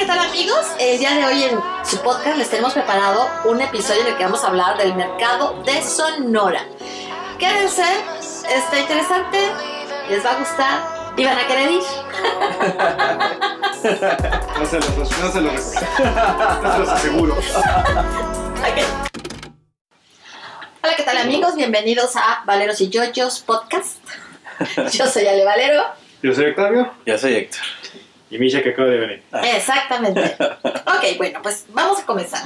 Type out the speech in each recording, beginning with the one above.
¿qué tal amigos? El día de hoy en su podcast les tenemos preparado un episodio en el que vamos a hablar del mercado de Sonora. Quédense, está interesante, les va a gustar y van a querer ir. No se los, no se los, no se los aseguro. Hola, ¿qué tal amigos? Bienvenidos a Valeros y Yoyos Podcast. Yo soy Ale Valero. Yo soy Octavio Yo soy Héctor. Y Misha que acaba de venir. Exactamente. Ok, bueno, pues vamos a comenzar.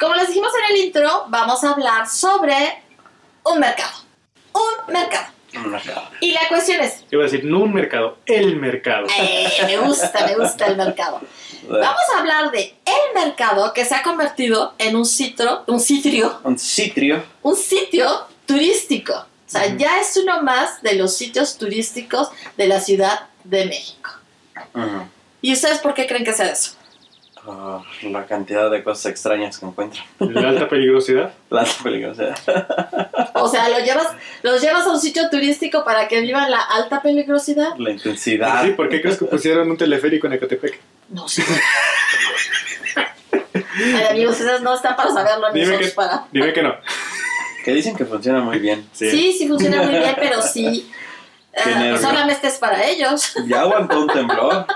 Como les dijimos en el intro, vamos a hablar sobre un mercado. Un mercado. Y la cuestión es, Iba a decir, no un mercado, el mercado. eh, me gusta, me gusta el mercado. Vamos a hablar de el mercado que se ha convertido en un sitio, un sitio, Un citrio. un sitio turístico. O sea, ya es uno más de los sitios turísticos de la Ciudad de México. Ujú. ¿Y ustedes por qué creen que sea eso? Por la cantidad de cosas extrañas que encuentran. La alta peligrosidad. La peligrosidad. O sea, ¿lo llevas, los llevas a un sitio turístico para que vivan la alta peligrosidad? La intensidad. Sí, ¿por qué crees que pusieron un teleférico en Ecatepec? No sé. Ay, amigos, esas no están para saberlo, ni Dime que, para. dime que no. Que dicen que funciona muy bien. Sí. Sí, sí funciona muy bien, pero sí. nervio. solamente es para ellos. Ya aguantó un temblor.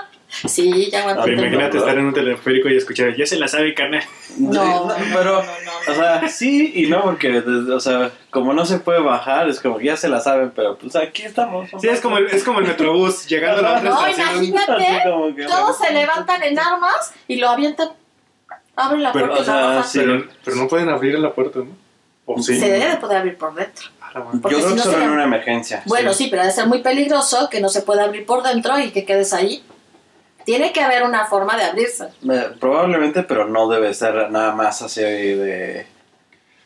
Sí, ya aguanté. Ah, Pero imagínate no, estar en un teleférico y escuchar, ya se la sabe, carnal. No, no, pero, no, no, no. o sea, sí y no, porque, o sea, como no se puede bajar, es como que ya se la saben, pero pues aquí estamos. Sí, es como el, es como el metrobús llegando a la otra No, estación. imagínate, que- todos se levantan en armas y lo avientan. Abren la Pero, puerta o y sea, bajan. sí. Pero, pero no pueden abrir la puerta, ¿no? ¿O sí? Se debe de poder abrir por dentro. A la madre. porque Yo creo si que solo sería- en una emergencia. Bueno, sí, pero debe ser muy peligroso que no se pueda abrir por dentro y que quedes ahí. Tiene que haber una forma de abrirse. Eh, Probablemente, pero no debe ser nada más así de...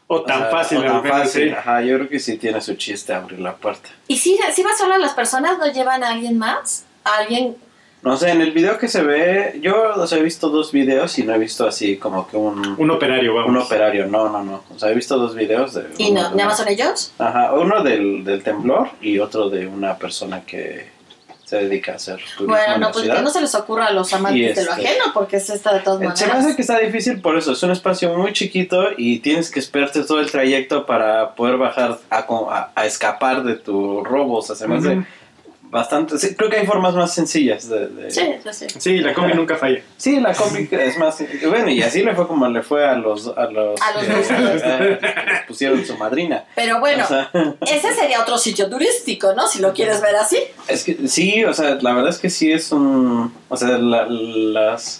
O o tan sea, fácil, o tan fácil. sí. Ajá, yo creo que sí tiene su chiste abrir la puerta. ¿Y si, si van solas las personas, no llevan a alguien más? ¿A alguien? No sé, en el video que se ve, yo o sea, he visto dos videos y no he visto así como que un, Un operario, vamos. un operario. No, no, no. O sea, he visto dos videos de... ¿Y uno no? ¿Nada más son ellos? Ajá, uno del, del temblor y otro de una persona que se dedica a hacer turismo Bueno, en no, pues que no se les ocurra a los amantes de lo este- ajeno, porque es esta de todas Eh, Se me maneras. hace que está difícil por eso, es un espacio muy chiquito y tienes que esperarte todo el trayecto para poder bajar a, a- a escapar de tu robo, o sea, se me hace. Bastante... sí, creo que hay formas más sencillas de... de- Sí, sí, sí. Sí, la combi nunca falla. Sí, la combi es más... Bueno, y así le fue como le fue a los... A los, A los eh, pusieron su madrina. Pero bueno, O sea, ese sería otro sitio turístico, ¿no? Si lo quieres ver así. es que sí, o sea, la verdad es que sí es un... O sea, la- las...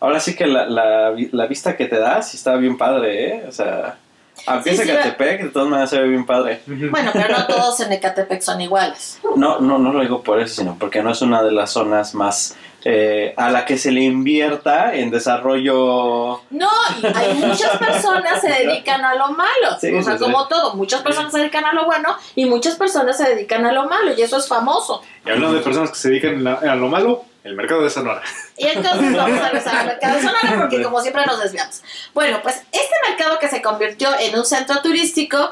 Ahora sí que la, la vista que te da sí está bien padre, ¿eh? O sea... Aunque Sí, es sí, Ecatepec, de todas maneras se ve bien padre. Bueno, pero no todos en Ecatepec son iguales. No, no, no lo digo por eso, sino porque no es una de las zonas más eh, a la que se le invierta en desarrollo. No, y hay muchas personas se dedican a lo malo. Sí, o sea, sí, sí. como todo, muchas personas se dedican a lo bueno y muchas personas se dedican a lo malo y eso es famoso. Y hablando de personas que se dedican a lo malo, el mercado de Sonora. Y entonces vamos a regresar al mercado de Sonora porque como siempre nos desviamos. Bueno, pues este mercado que se convirtió en un centro turístico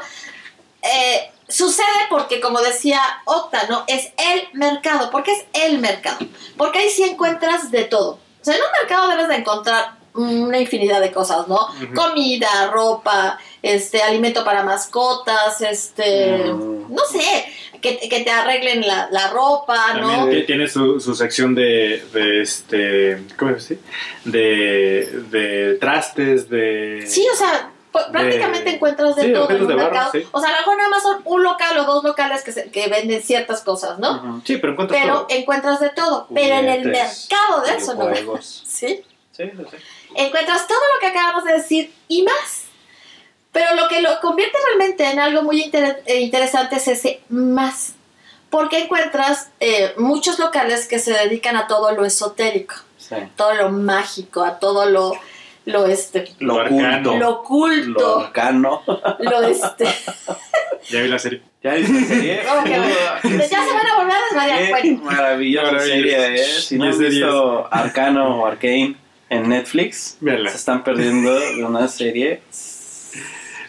eh, sucede porque, como decía Octa, ¿no? Es el mercado. ¿Por qué es el mercado? Porque ahí sí encuentras de todo. O sea, en un mercado debes de encontrar una infinidad de cosas, ¿no? Comida, ropa, este, alimento para mascotas, este, Mm. no sé, que, que te arreglen la, la ropa, ¿no? También ti- tiene su, su sección de, de este, ¿cómo decir? De, de trastes, de... Sí, o sea, prácticamente encuentras de sí, todo en un de barro, mercado. sí. O sea, a lo mejor nada más son un local o dos locales que, se- que venden ciertas cosas, ¿no? Sí, pero encuentras Pero todo. encuentras de todo. Pero en el mercado de eso, ¿no? Sí, sí, sí. Encuentras todo lo que acabamos de decir y más. Pero lo que lo convierte realmente en algo muy inter- eh, interesante es ese más. Porque encuentras eh, muchos locales que se dedican a todo lo esotérico, sí. todo lo mágico, a todo lo, lo, este, Lo, Lo oculto. arcano. lo oculto, arcano. lo este. Ya vi la serie. ¿Ya viste la serie? Ya se van a volver a desvariar. Qué Bueno, maravillosa Maravilloso. serie, ¿eh? Si no es de visto Arcano o Arcane en Netflix, Véanla. se están perdiendo de una serie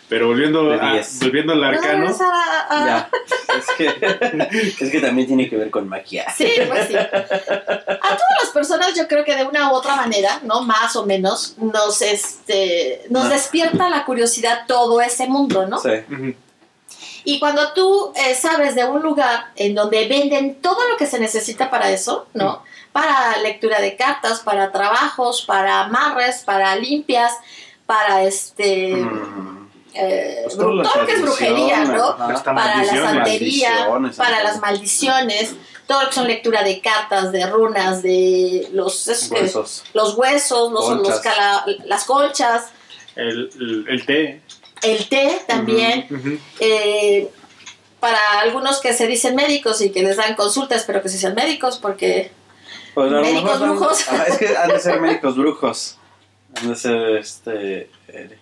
Pero volviendo, a, 10. volviendo al ¿Puedo arcano, a- a- Ya. Es que, es que también tiene que ver con maquillaje. Sí, pues sí. A todas las personas yo creo que de una u otra manera, ¿no? Más o menos, nos, este, nos No. despierta la curiosidad todo ese mundo, ¿no? Sí. Y cuando tú eh, sabes de un lugar en donde venden todo lo que se necesita para eso, ¿no? Para lectura de cartas, para trabajos, para amarres, para limpias, para este... Mm. eh, Pues todo lo que es brujería, ¿no? ajá. Para la santería, para las maldiciones, todo lo que son lectura de cartas, de runas, de los Huesos. los huesos, los, los Conchas. cala- las colchas, el, el, el té. el té también. eh, para algunos que se dicen médicos y que les dan consultas, pero que se sean médicos, porque Pues a lo Médicos brujos. Ajá, es que han de ser médicos brujos. Han de ser, este... eh,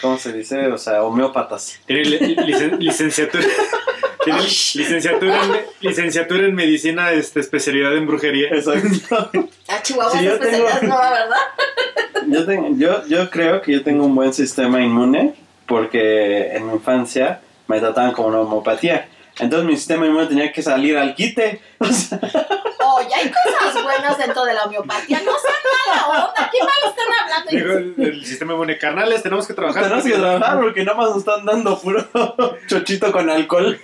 ¿Cómo se dice? O sea, homeópatas. Tiene li- licen- licenciatura. Tiene licenciatura en, licenciatura en medicina, este, especialidad en brujería. Exacto. a Chihuahua Sí, especialidad tengo- no va, ¿verdad? Yo, tengo- yo, yo creo que yo tengo un buen sistema inmune porque en mi infancia me trataban como una homopatía. Entonces mi sistema inmune tenía que salir al quite. O sea, Oye, hay cosas buenas dentro de la homeopatía. No sean mala onda. ¿Qué mal están hablando? Digo, el sistema inmune carnales, tenemos que trabajar. tenemos que trabajar porque nada más nos están dando puro chochito con alcohol.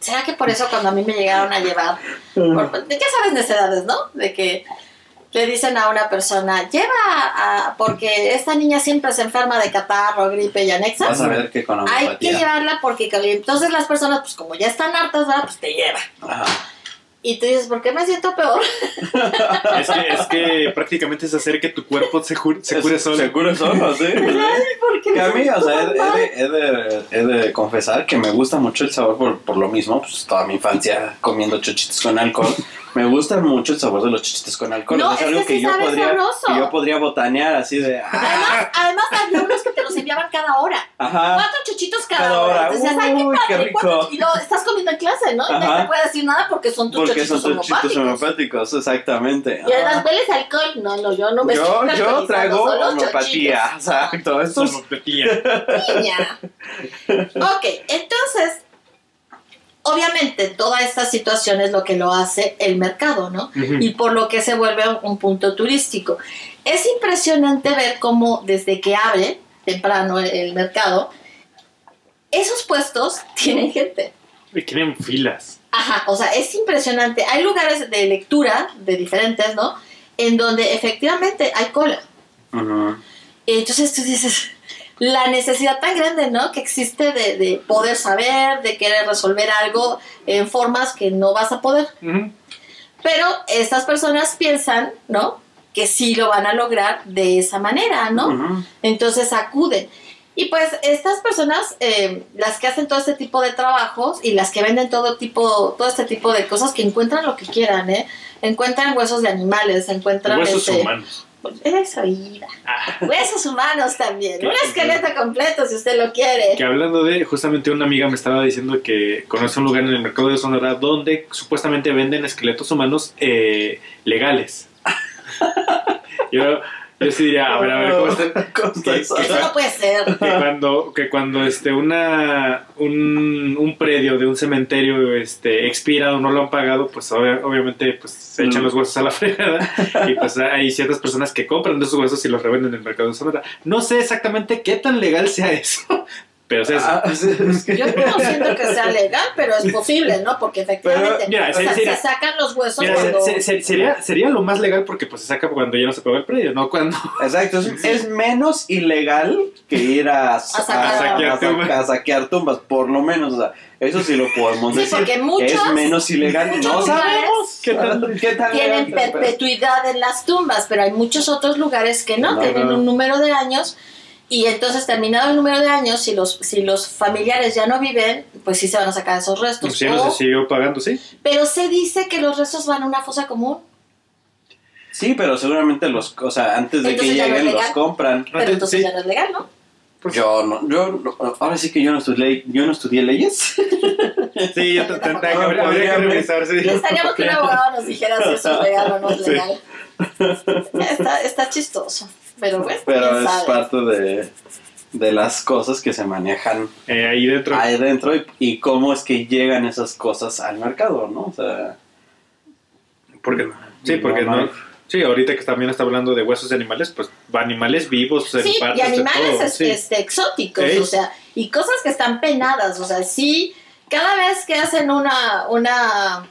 ¿Será que por eso cuando a mí me llegaron a llevar, por- ya sabes necedades, ¿no? De que le dicen a una persona, lleva a, porque esta niña siempre se enferma de catarro, gripe y anexas. Vas a ver que con Hay que llevarla porque entonces las personas, pues como ya están hartas, ¿verdad? Pues te llevan. Ajá. Y tú dices, ¿por qué me siento peor? Es que, es que prácticamente es hacer que tu cuerpo se, ju- se cure solo. Se cure solo, sí. ¿Por qué Que a mí, o sea, he, he de, he de- he de confesar que me gusta mucho el sabor por, por lo mismo, pues toda mi infancia comiendo chochitos con alcohol. Me gusta mucho el sabor de los chochitos con alcohol. No, es algo que que, sí yo podría, que yo podría botanear así de. ah, Además, además había unos que te los enviaban cada hora. Ajá. Cuatro chuchitos cada, Cada hora. hora. Entonces decías, ay, qué Uy, padre. qué rico. Y lo estás comiendo en clase, ¿no? Ajá. te puede decir nada porque son tus Porque son chochitos chochitos homeopáticos. homeopáticos, exactamente. Y además. ¿hueles alcohol? No, no, yo no me Yo, estoy yo traigo homeopatía. chochitos. Exacto. Esto es- Homopatía. Niña. Ok, entonces, obviamente toda esta situación es lo que lo hace el mercado, ¿no? Y por lo que se vuelve un, un punto turístico. Es impresionante ver cómo desde que abre temprano el, el mercado, esos puestos tienen gente. Y tienen filas. Ajá, o sea, es impresionante. Hay lugares de lectura de diferentes, ¿no? En donde efectivamente hay cola. Ujú. Entonces tú dices, la necesidad tan grande, ¿no? Que existe de, de poder saber, de querer resolver algo en formas que no vas a poder. Pero estas personas piensan, ¿no? Que sí lo van a lograr de esa manera, ¿no? Entonces acuden. Y pues estas personas, eh, las que hacen todo este tipo de trabajos y las que venden todo tipo, todo este tipo de cosas, que encuentran lo que quieran, ¿eh? Encuentran huesos de animales, encuentran... Huesos este, humanos. Eso iba. Ah, Huesos humanos también. Un esqueleto completo si usted lo quiere. que hablando de, justamente una amiga me estaba diciendo que conoce un lugar en el mercado de Sonora donde supuestamente venden esqueletos humanos eh, legales. yo, yo sí diría, a ver, a ver, ¿cómo está? ¿Cómo está ¿Qué- eso? Eso no puede ser. que cuando que cuando este una un, un predio de un cementerio este expira o no lo han pagado pues obvia- obviamente pues se echan Mm. los huesos a la fregada y pues hay ciertas personas que compran de esos huesos y los revenden en el mercado de Sonora no sé exactamente qué tan legal sea eso pero es- Ah, sí, es que- Yo no siento que sea legal, pero es posible, ¿no? Porque efectivamente Pero, mira, o sea, se sacan los huesos mira, cuando... se- se- sería sería lo más legal porque pues se saca cuando ya no se pagó el predio no cuando Exacto, es, es menos ilegal que ir a, a, sacar- a- saquear a- tumbas. a saquear tumbas, por lo menos, o sea, eso sí lo podemos Sí, decir. porque muchos- es menos ilegal, no sabemos qué tan, qué tan tienen legal, pero- perpetuidad en las tumbas, pero hay muchos otros lugares que no, No, tienen no. un número de años y entonces terminado el número de años, si los, si los familiares ya no viven, pues sí se van a sacar esos restos. pues ya no O- se siguió pagando sí pero se dice que los restos van a una fosa común, Sí, pero seguramente los, o sea, antes de Entonces que no lleguen los compran. pero Antes, entonces sí. ya no es legal, ¿no? Yo no, yo ahora sí que yo no estudié, yo no estudié leyes. sí ya te- habría, que revisar sí. Estaríamos que un abogado nos dijera si eso es legal o no es Sí. legal. Está, está chistoso. Pero pues, Pero es sabe. parte de, de las cosas que se manejan Eh, ahí dentro. ahí dentro y, y cómo es que llegan esas cosas al mercado, ¿no? O sea, Porque, sí, porque No. Sí, ahorita que también está hablando de huesos de animales, pues animales vivos en Sí, partes y de animales todo, es- sí. este, exóticos, o sea, y cosas que están penadas, o sea, sí, cada vez que hacen una, una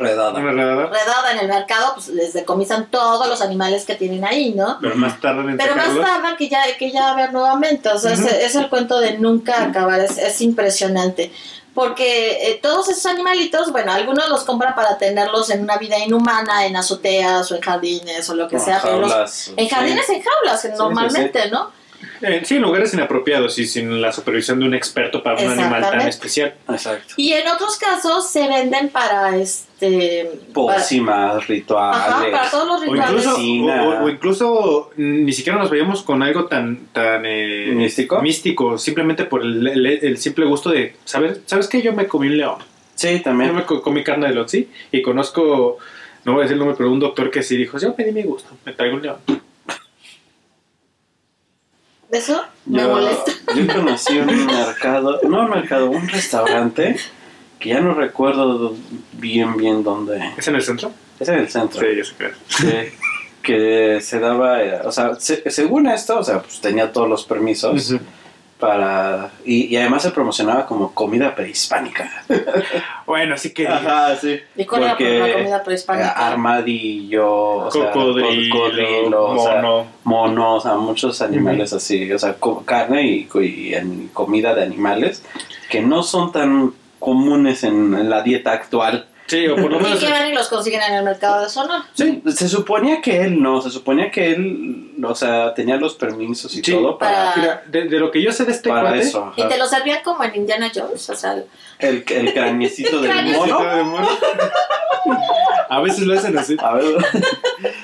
redada. Una redada, redada en el mercado, pues les decomisan todos los animales que tienen ahí, ¿no? pero más tardan en Pero más tardan que ya, que ya ver nuevamente, o sea, es, el cuento de nunca acabar, es, es impresionante. Porque eh, todos esos animalitos, bueno, algunos los compran para tenerlos en una vida inhumana, en azoteas o en jardines o lo que sea, pero los- jaulas, en sí. jardines, en jaulas, sí, normalmente, ¿no? Eh, sí, en lugares inapropiados y sin la supervisión de un experto para un animal tan especial. Exacto. Y en otros casos se venden para este. para- Pócimas, rituales. Ajá, para todos los O rituales. incluso, o, o incluso ni siquiera nos veíamos con algo tan, tan eh, ¿Místico? místico, simplemente por el, el- el simple gusto de, ¿sabes, ¿sabes qué? Yo me comí un león. Sí, Yo también. me co- comí carne de león, sí. Y conozco, no voy a decir el nombre, pero un doctor que sí dijo, yo pedí mi gusto, me traigo un león. Eso me Yo, molesta. yo conocí un mercado, no un mercado, un restaurante que ya no recuerdo bien, bien dónde. ¿Es en el centro? Es en el centro. Sí, yo sé que es. Sí, que se daba, eh, o sea, se- según esto, o sea, pues tenía todos los permisos Ujú. Para... Y, y además se promocionaba como comida prehispánica. Bueno, así que... Ajá, sí. ¿Y cuál era Porque, la comida Eh, prehispánica? armadillo, o sea, Cocodrilo, cocodrilo, o sea, mono. mono, o sea, muchos animales así, o sea, co- carne y, co- y en comida de animales que no son tan comunes en, en la dieta actual. Sí, o por lo Y menos... que van y los consiguen en el mercado de Sonora. Sí, se suponía que él no, se suponía que él, o sea, tenía los permisos y Sí, todo para, para- Mira, de, de lo que yo sé de este para cuate... eso. Y te lo servían como en Indiana Jones, o sea, El, el craniecito del mono. de mono. A veces lo hacen así. A ver,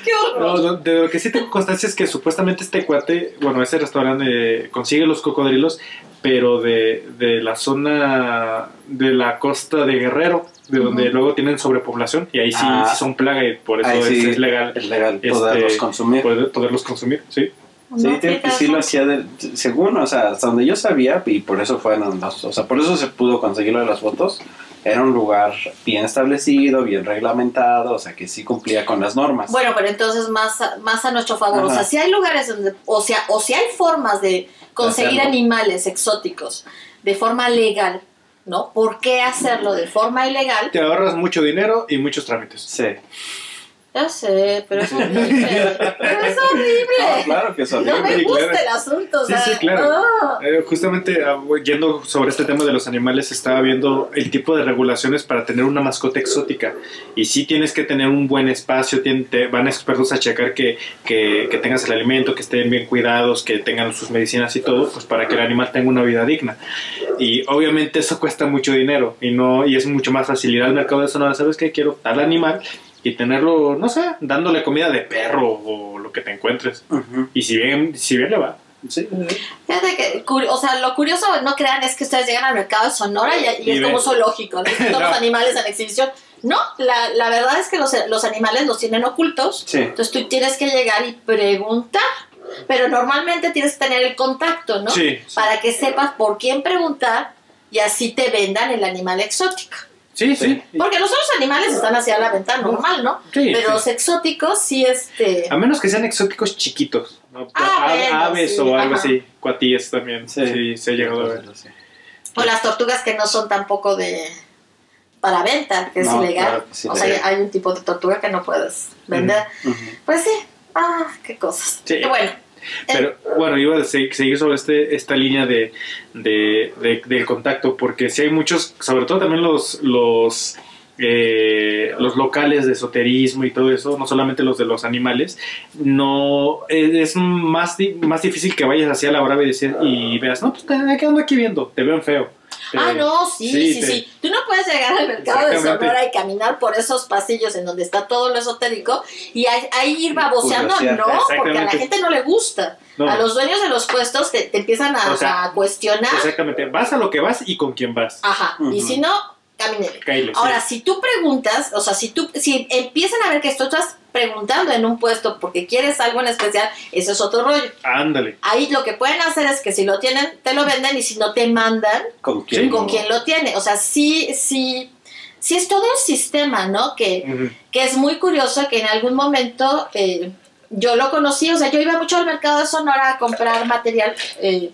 qué horror. No, de lo que sí tengo constancia es que supuestamente este cuate, bueno, ese restaurante consigue los cocodrilos, pero de, de la zona de la costa de Guerrero, de donde Ujú. luego tienen sobrepoblación, y ahí sí, Ah. sí son plaga y por eso es, sí, es legal es legal este, poderlos consumir. poder- poderlos consumir, sí. Sí, No, creo que sí lo hacía de, según, o sea, hasta donde yo sabía, y por eso fueron los, o sea, por eso se pudo conseguir lo de las fotos, era un lugar bien establecido, bien reglamentado, o sea, que sí cumplía con las normas. Bueno, pero entonces más a, más a nuestro favor. O Ajá. sea, si hay lugares donde, o sea, o si hay formas de conseguir Hacerlo. animales exóticos de forma legal, ¿no? ¿Por qué hacerlo de forma ilegal? Te ahorras mucho dinero y muchos trámites. Sí. Ya sé, pero es horrible. Pero es horrible. No, claro que eso. No me gusta claro. el asunto. o Sí, sea, sí, claro. Eh, justamente ah, yendo sobre este tema de los animales, estaba viendo el tipo de regulaciones para tener una mascota exótica. Y sí tienes que tener un buen espacio, te van expertos a checar que, que, que tengas el alimento, que estén bien cuidados, que tengan sus medicinas y todo, pues para que el animal tenga una vida digna. Y obviamente eso cuesta mucho dinero y no y es mucho más fácil ir al mercado de Sonora, ¿sabes qué? Quiero tal animal y tenerlo, no sé, dándole comida de perro o lo que te encuentres. Y si bien, si bien le va. Sí, sí. Fíjate que, curi- o sea, lo curioso, no crean, es que ustedes llegan al mercado de Sonora y, y Y es ven. como zoológico, ¿no? Todos No. los animales en exhibición. No, la, la verdad es que los, los animales los tienen ocultos. Sí. Entonces tú tienes que llegar y preguntar. Pero normalmente tienes que tener el contacto, ¿no? Sí, sí. Para que sepas por quién preguntar y así te vendan el animal exótico. Sí, sí. Porque los otros animales están hacia la venta normal, ¿no? Sí, Pero sí. los exóticos sí, este... A menos que sean exóticos chiquitos. ¿no? Ah, A- bueno, aves sí, o algo ajá. así. Cuatillas también. Sí, se ha llegado a ver. Sí. O las tortugas que no son tampoco de para venta, que es No, ilegal. claro que sí, o sí. sea, hay un tipo de tortuga que no puedes vender. Pues sí, ah, qué cosas. Sí. Y bueno, Pero bueno, iba a se- seguir sobre este, esta línea de, de, de- del contacto, porque si hay muchos, sobre todo también los, los, eh, los locales de esoterismo y todo eso, no solamente los de los animales, no eh, es más, más difícil que vayas hacia la brava y, decir, y veas, no, pues te quedando aquí viendo, te veo feo. Te- ah, no, sí, sí, sí, te- Tú no puedes llegar al mercado de. Sonora y caminar por esos pasillos en donde está todo lo esotérico y ahí, ir baboseando, no, porque a la gente no le gusta. No. A los dueños de los puestos te, te empiezan a, O sea, a cuestionar. Exactamente, vas a lo que vas y con quién vas. Ajá, y si no, camínele. Sí. Ahora, si tú preguntas, o sea, si tú, si empiezan a ver que tú estás preguntando en un puesto porque quieres algo en especial, eso es otro rollo. Ándale. Ahí lo que pueden hacer es que si lo tienen, te lo venden y si no te mandan, ¿Con quién? Con quien lo tiene. O sea, sí, sí, sí es todo un sistema, ¿no? Que, que es muy curioso que en algún momento eh, yo lo conocí, o sea, yo iba mucho al mercado de Sonora a comprar material eh,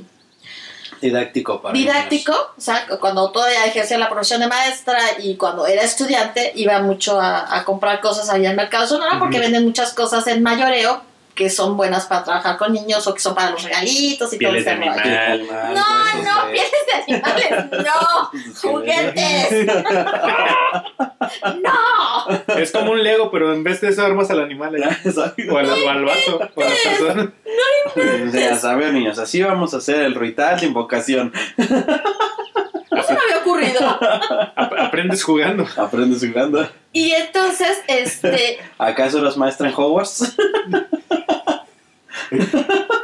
Didáctico para didáctico, o sea, cuando todavía ejercía la profesión de maestra y cuando era estudiante iba mucho a, a comprar cosas allá al mercado. Sonora porque venden muchas cosas en mayoreo que son buenas para trabajar con niños o que son para los regalitos y todo Pieles ese rollo. animal. No, no, pieles de animales, no, juguetes, no. Es como un Lego, pero en vez de eso armas al animal ahí. O al, o al vato, o a la persona. Ya saben, niños, así vamos a hacer el ritual de invocación. Eso me había ocurrido. Ap- aprendes jugando. Aprendes jugando. Y entonces, este, ¿Acaso eras maestra en Hogwarts?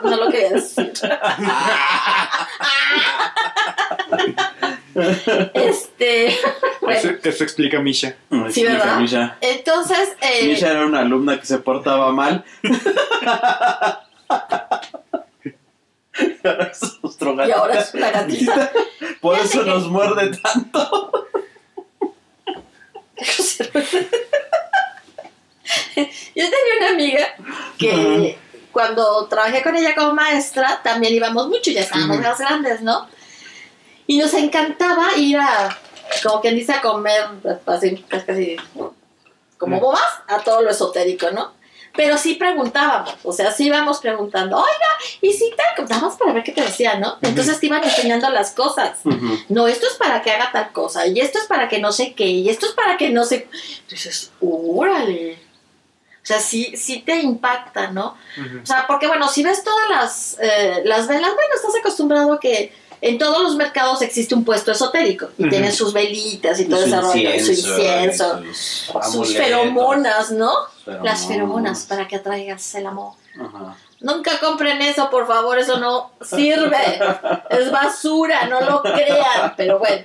no lo quería decir. Este, Eso, bueno, eso explica Misha. Sí, Explica, ¿verdad? Misha. entonces, eh, Misha era una alumna que se portaba mal. y ahora es nuestro y gatito. ahora es una gatita. Por Fíjate eso que- nos muerde tanto. Yo tenía una amiga que cuando trabajé con ella como maestra, también íbamos mucho, ya estábamos más grandes, ¿no? Y nos encantaba ir a, como quien dice, a comer, así, casi como bobas, a todo lo esotérico, ¿no? Pero sí preguntábamos, o sea, sí íbamos preguntando, oiga, y si te contábamos para ver qué te decían, ¿no? Entonces te iban enseñando las cosas. No, esto es para que haga tal cosa, y esto es para que no sé qué, y esto es para que no sé. Entonces, órale. O sea, sí, sí te impacta, ¿no? O sea, porque bueno, si ves todas las, eh, las velas, bueno, estás acostumbrado a que en todos los mercados existe un puesto esotérico y tienen sus velitas y todo ese rollo, su incienso, sus feromonas, ¿no? feromonas. Las feromonas para que atraigas el amor. Nunca compren eso, por favor, eso no sirve. Es basura, no lo crean. Pero bueno,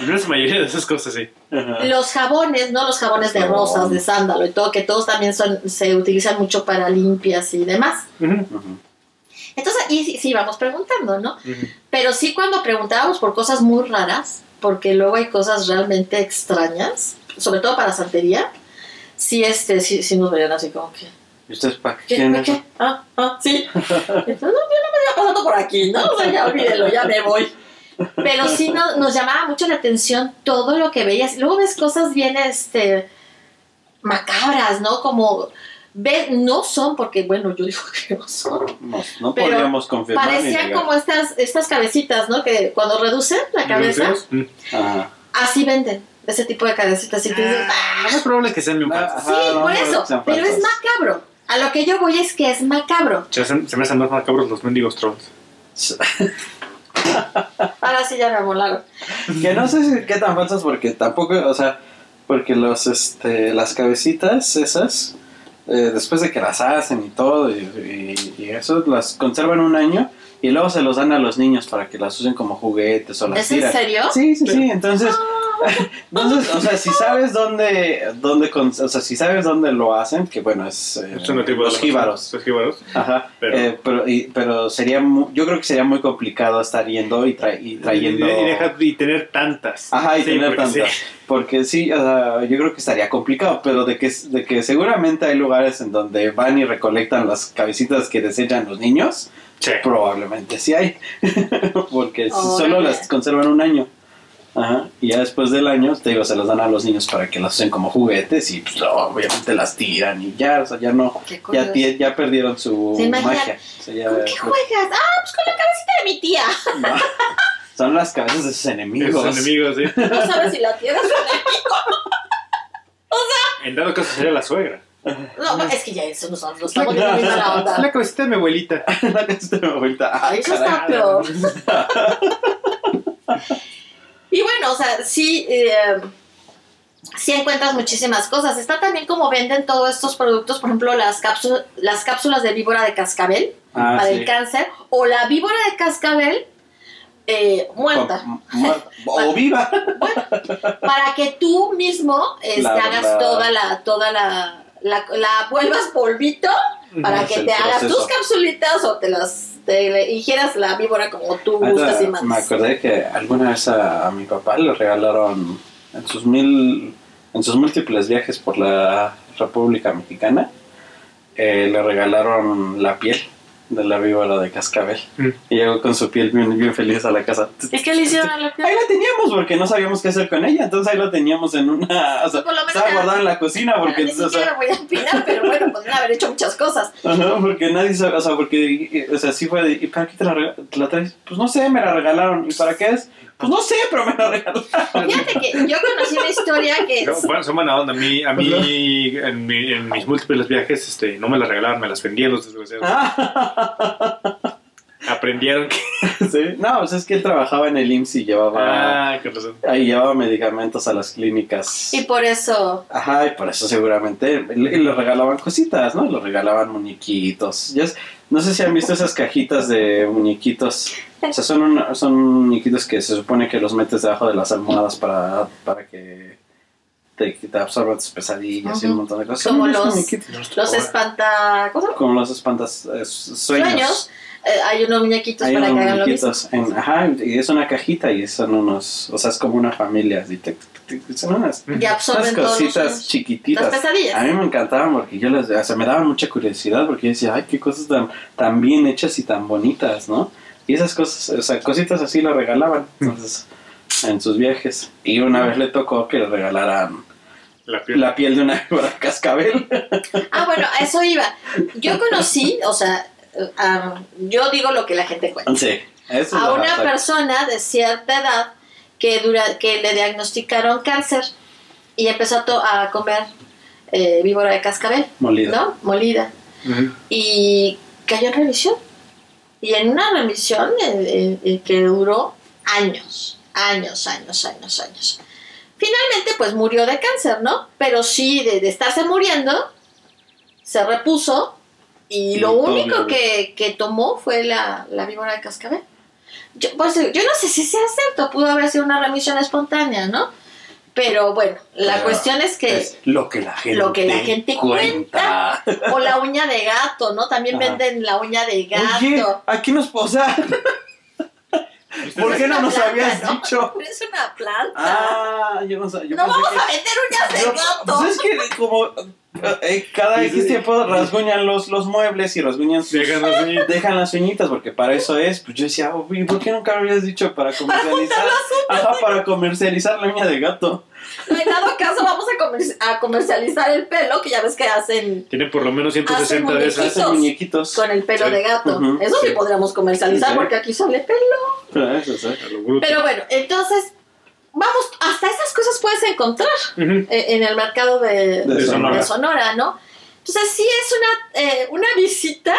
No es la mayoría de esas cosas, sí. Los jabones, ¿no? Los jabones de rosas, de sándalo y todo, que todos también son, se utilizan mucho para limpias y demás. Ujú. Entonces, y sí, vamos preguntando, ¿no? Pero sí cuando preguntábamos por cosas muy raras, porque luego hay cosas realmente extrañas, sobre todo para santería, sí, este, sí, sí nos veían así como que... ¿Y ustedes para qué ¿Qué? ¿Qué? Ah, ah, sí. Entonces, no, yo no me iba pasando por aquí, ¿no? O sea, ya olvídelo, ya me voy. Pero sí no- nos llamaba mucho la atención todo lo que veías. Luego ves cosas bien, este, macabras, ¿no? Como, ve, no son, porque, bueno, yo digo que no son. No, no Pero podríamos confirmar. Parecían como estas, estas cabecitas, ¿no? Que cuando reducen la cabeza. Mm. Ajá. así venden. Ese tipo de cabecitas. Y tú dices, Ah, Lo más probable es que sean bien Ah, sí, no, por no, eso. Pero es macabro. A lo que yo voy es que es macabro. Se, hacen- se me hacen más macabros los mendigos trolls. Ahora sí ya me volaron. Que no sé si qué tan falsas porque tampoco, o sea, porque los, este, las cabecitas esas, eh, después de que las hacen y todo y, y- y eso, las conservan un año y luego se los dan a los niños para que las usen como juguetes o las ¿Es en serio? Sí, sí, sí, entonces, entonces, o sea, si sabes dónde, dónde, con- o sea, si sabes dónde lo hacen, que bueno, es eh, los jíbaros. Los jíbaros. Ajá, Pero- pero, pero, y- pero sería, yo creo que sería muy complicado estar yendo y, tra- y trayendo... Y, y dejar- y tener tantas. Ajá, y Sí, tener porque tantas. sí. Porque sí, o sea, yo creo que estaría complicado, pero de que, de que seguramente hay lugares en donde van y recolectan las cabecitas que desechan los niños, Sí. probablemente sí hay. Porque solo las conservan un año. Ajá, y ya después del año, te digo, se las dan a los niños para que las usen como juguetes y pues, obviamente las tiran y ya, o sea, ya no, ya, ya perdieron su magia. O sea, ya- ¿Con qué juegas? Ah, pues con la cabecita de mi tía. No. Son las cabezas de sus enemigos. Esos enemigos, sí. No sabes si la tierra es En dado caso sería la suegra. No, es que ya eso nos lo estamos viendo Es onda. la cabecita de mi abuelita. La cabeza de mi abuelita. Ah, Ay, eso caray. está peor. Y bueno, o sea, sí, eh, sí encuentras muchísimas cosas. Está también como venden todos estos productos, por ejemplo, las, las cápsulas de víbora de cascabel Ah, para sí. el cáncer, o la víbora de cascabel eh, muerta. O. O viva. para que tú mismo este, La- hagas la- toda la, toda la, la, la vuelvas polvito para que te hagas proceso. tus capsulitas o te las te ingieras la víbora como tú gustas y Ahorita Me acordé que alguna vez a, a mi papá le regalaron en sus mil, en sus múltiples viajes por la República Mexicana, eh, le regalaron la piel de la víbora de cascabel. Mm. Y llegó con su piel bien, bien feliz a la casa. ¿Y qué le hicieron a la piel? Ahí la teníamos porque no sabíamos qué hacer con ella, entonces ahí la teníamos en una, o sea, Por lo menos estaba guardada en la cocina porque, Ni o sea, siquiera voy a opinar, pero bueno, podrían haber hecho muchas cosas. Ajá, porque nadie sabe, o sea, porque, o sea, sí fue de, ¿y para qué te la, te la traes? Pues no sé, me la regalaron. ¿Y para qué es? Pues no sé, pero me la regalaron. Fíjate que yo conocí una historia que es, bueno, son buena onda. A mí, a mí en, mi- en mis múltiples viajes este, no me las regalaban, me las vendían los desgraciados. Aprendieron que... sí. No, pues es que él trabajaba en el IMSS y llevaba, Ah, con razón. ahí llevaba medicamentos a las clínicas. y por eso Ajá, y por eso seguramente le, le regalaban cositas, ¿no? Le regalaban muñequitos. Ya es- no sé si han visto esas cajitas de muñequitos. O sea, son, una- son muñequitos que se supone que los metes debajo de las almohadas para, para que te, te absorban tus pesadillas y un montón de cosas. Como los- los espanta ¿cómo? Como los espantas eh, sueños. sueños, hay unos muñequitos Hay para unos que hagan lo mismo. muñequitos. En, ajá, y es una cajita y son unos. O sea, es como una familia. así, tic, tic, tic, son unas, unas cositas chiquititas. Las pesadillas. A mí me encantaban porque yo les, o sea, me daban mucha curiosidad porque yo decía, ay, qué cosas tan, tan bien hechas y tan bonitas, ¿no? Y esas cosas, o sea, cositas así le regalaban, entonces, en sus viajes. Y una vez le tocó que le regalaran La piel. la piel de una víbora cascabel. Ah, bueno, a eso iba. Yo conocí, o sea, yo digo lo que la gente cuenta. Sí, eso es A una persona de cierta edad que, dura, que le diagnosticaron cáncer y empezó a, to- a comer eh, víbora de cascabel, Molida. ¿no? Molida. Y cayó en remisión. Y en una remisión eh, eh, eh, que duró años, años, años, años, años. Finalmente, pues murió de cáncer, ¿no? Pero sí, de, de estarse muriendo, se repuso y lo único que, que tomó fue la, la víbora de cascabel. Yo, pues, yo no sé si sea cierto, pudo haber sido una remisión espontánea, ¿no? Pero bueno, la Pero cuestión es que... Es lo que la gente, Lo que la gente cuenta. O la uña de gato, ¿no? También Ajá. venden la uña de gato. Oye, aquí nos, o sea, ¿por qué no nos planta, habías ¿no? dicho? Es una planta. Ah, yo no sabía. yo no pensé vamos que- a vender uñas de gato. Pues es que como eh, cada X tiempo rasguñan los, los muebles y rasguñan sus- Dejan así. dejan las uñitas porque para eso es. Pues yo decía, "Oh, ¿y ¿por qué nunca me habías dicho para comercializar? Ajá, para comercializar la uña de gato. En dado caso, vamos a, comer- a comercializar el pelo, que ya ves que hacen Tienen por lo menos 160 de esas. Hacen muñequitos. con el pelo Sí. de gato. Eso sí. sí. podríamos comercializar Sí. porque aquí sale pelo. Ah, eso sí. A lo bruto. Pero bueno, entonces, vamos, hasta esas cosas puedes encontrar eh, en el mercado de, De de Sonora. Sonora, ¿no? Entonces sí es una, eh, una visita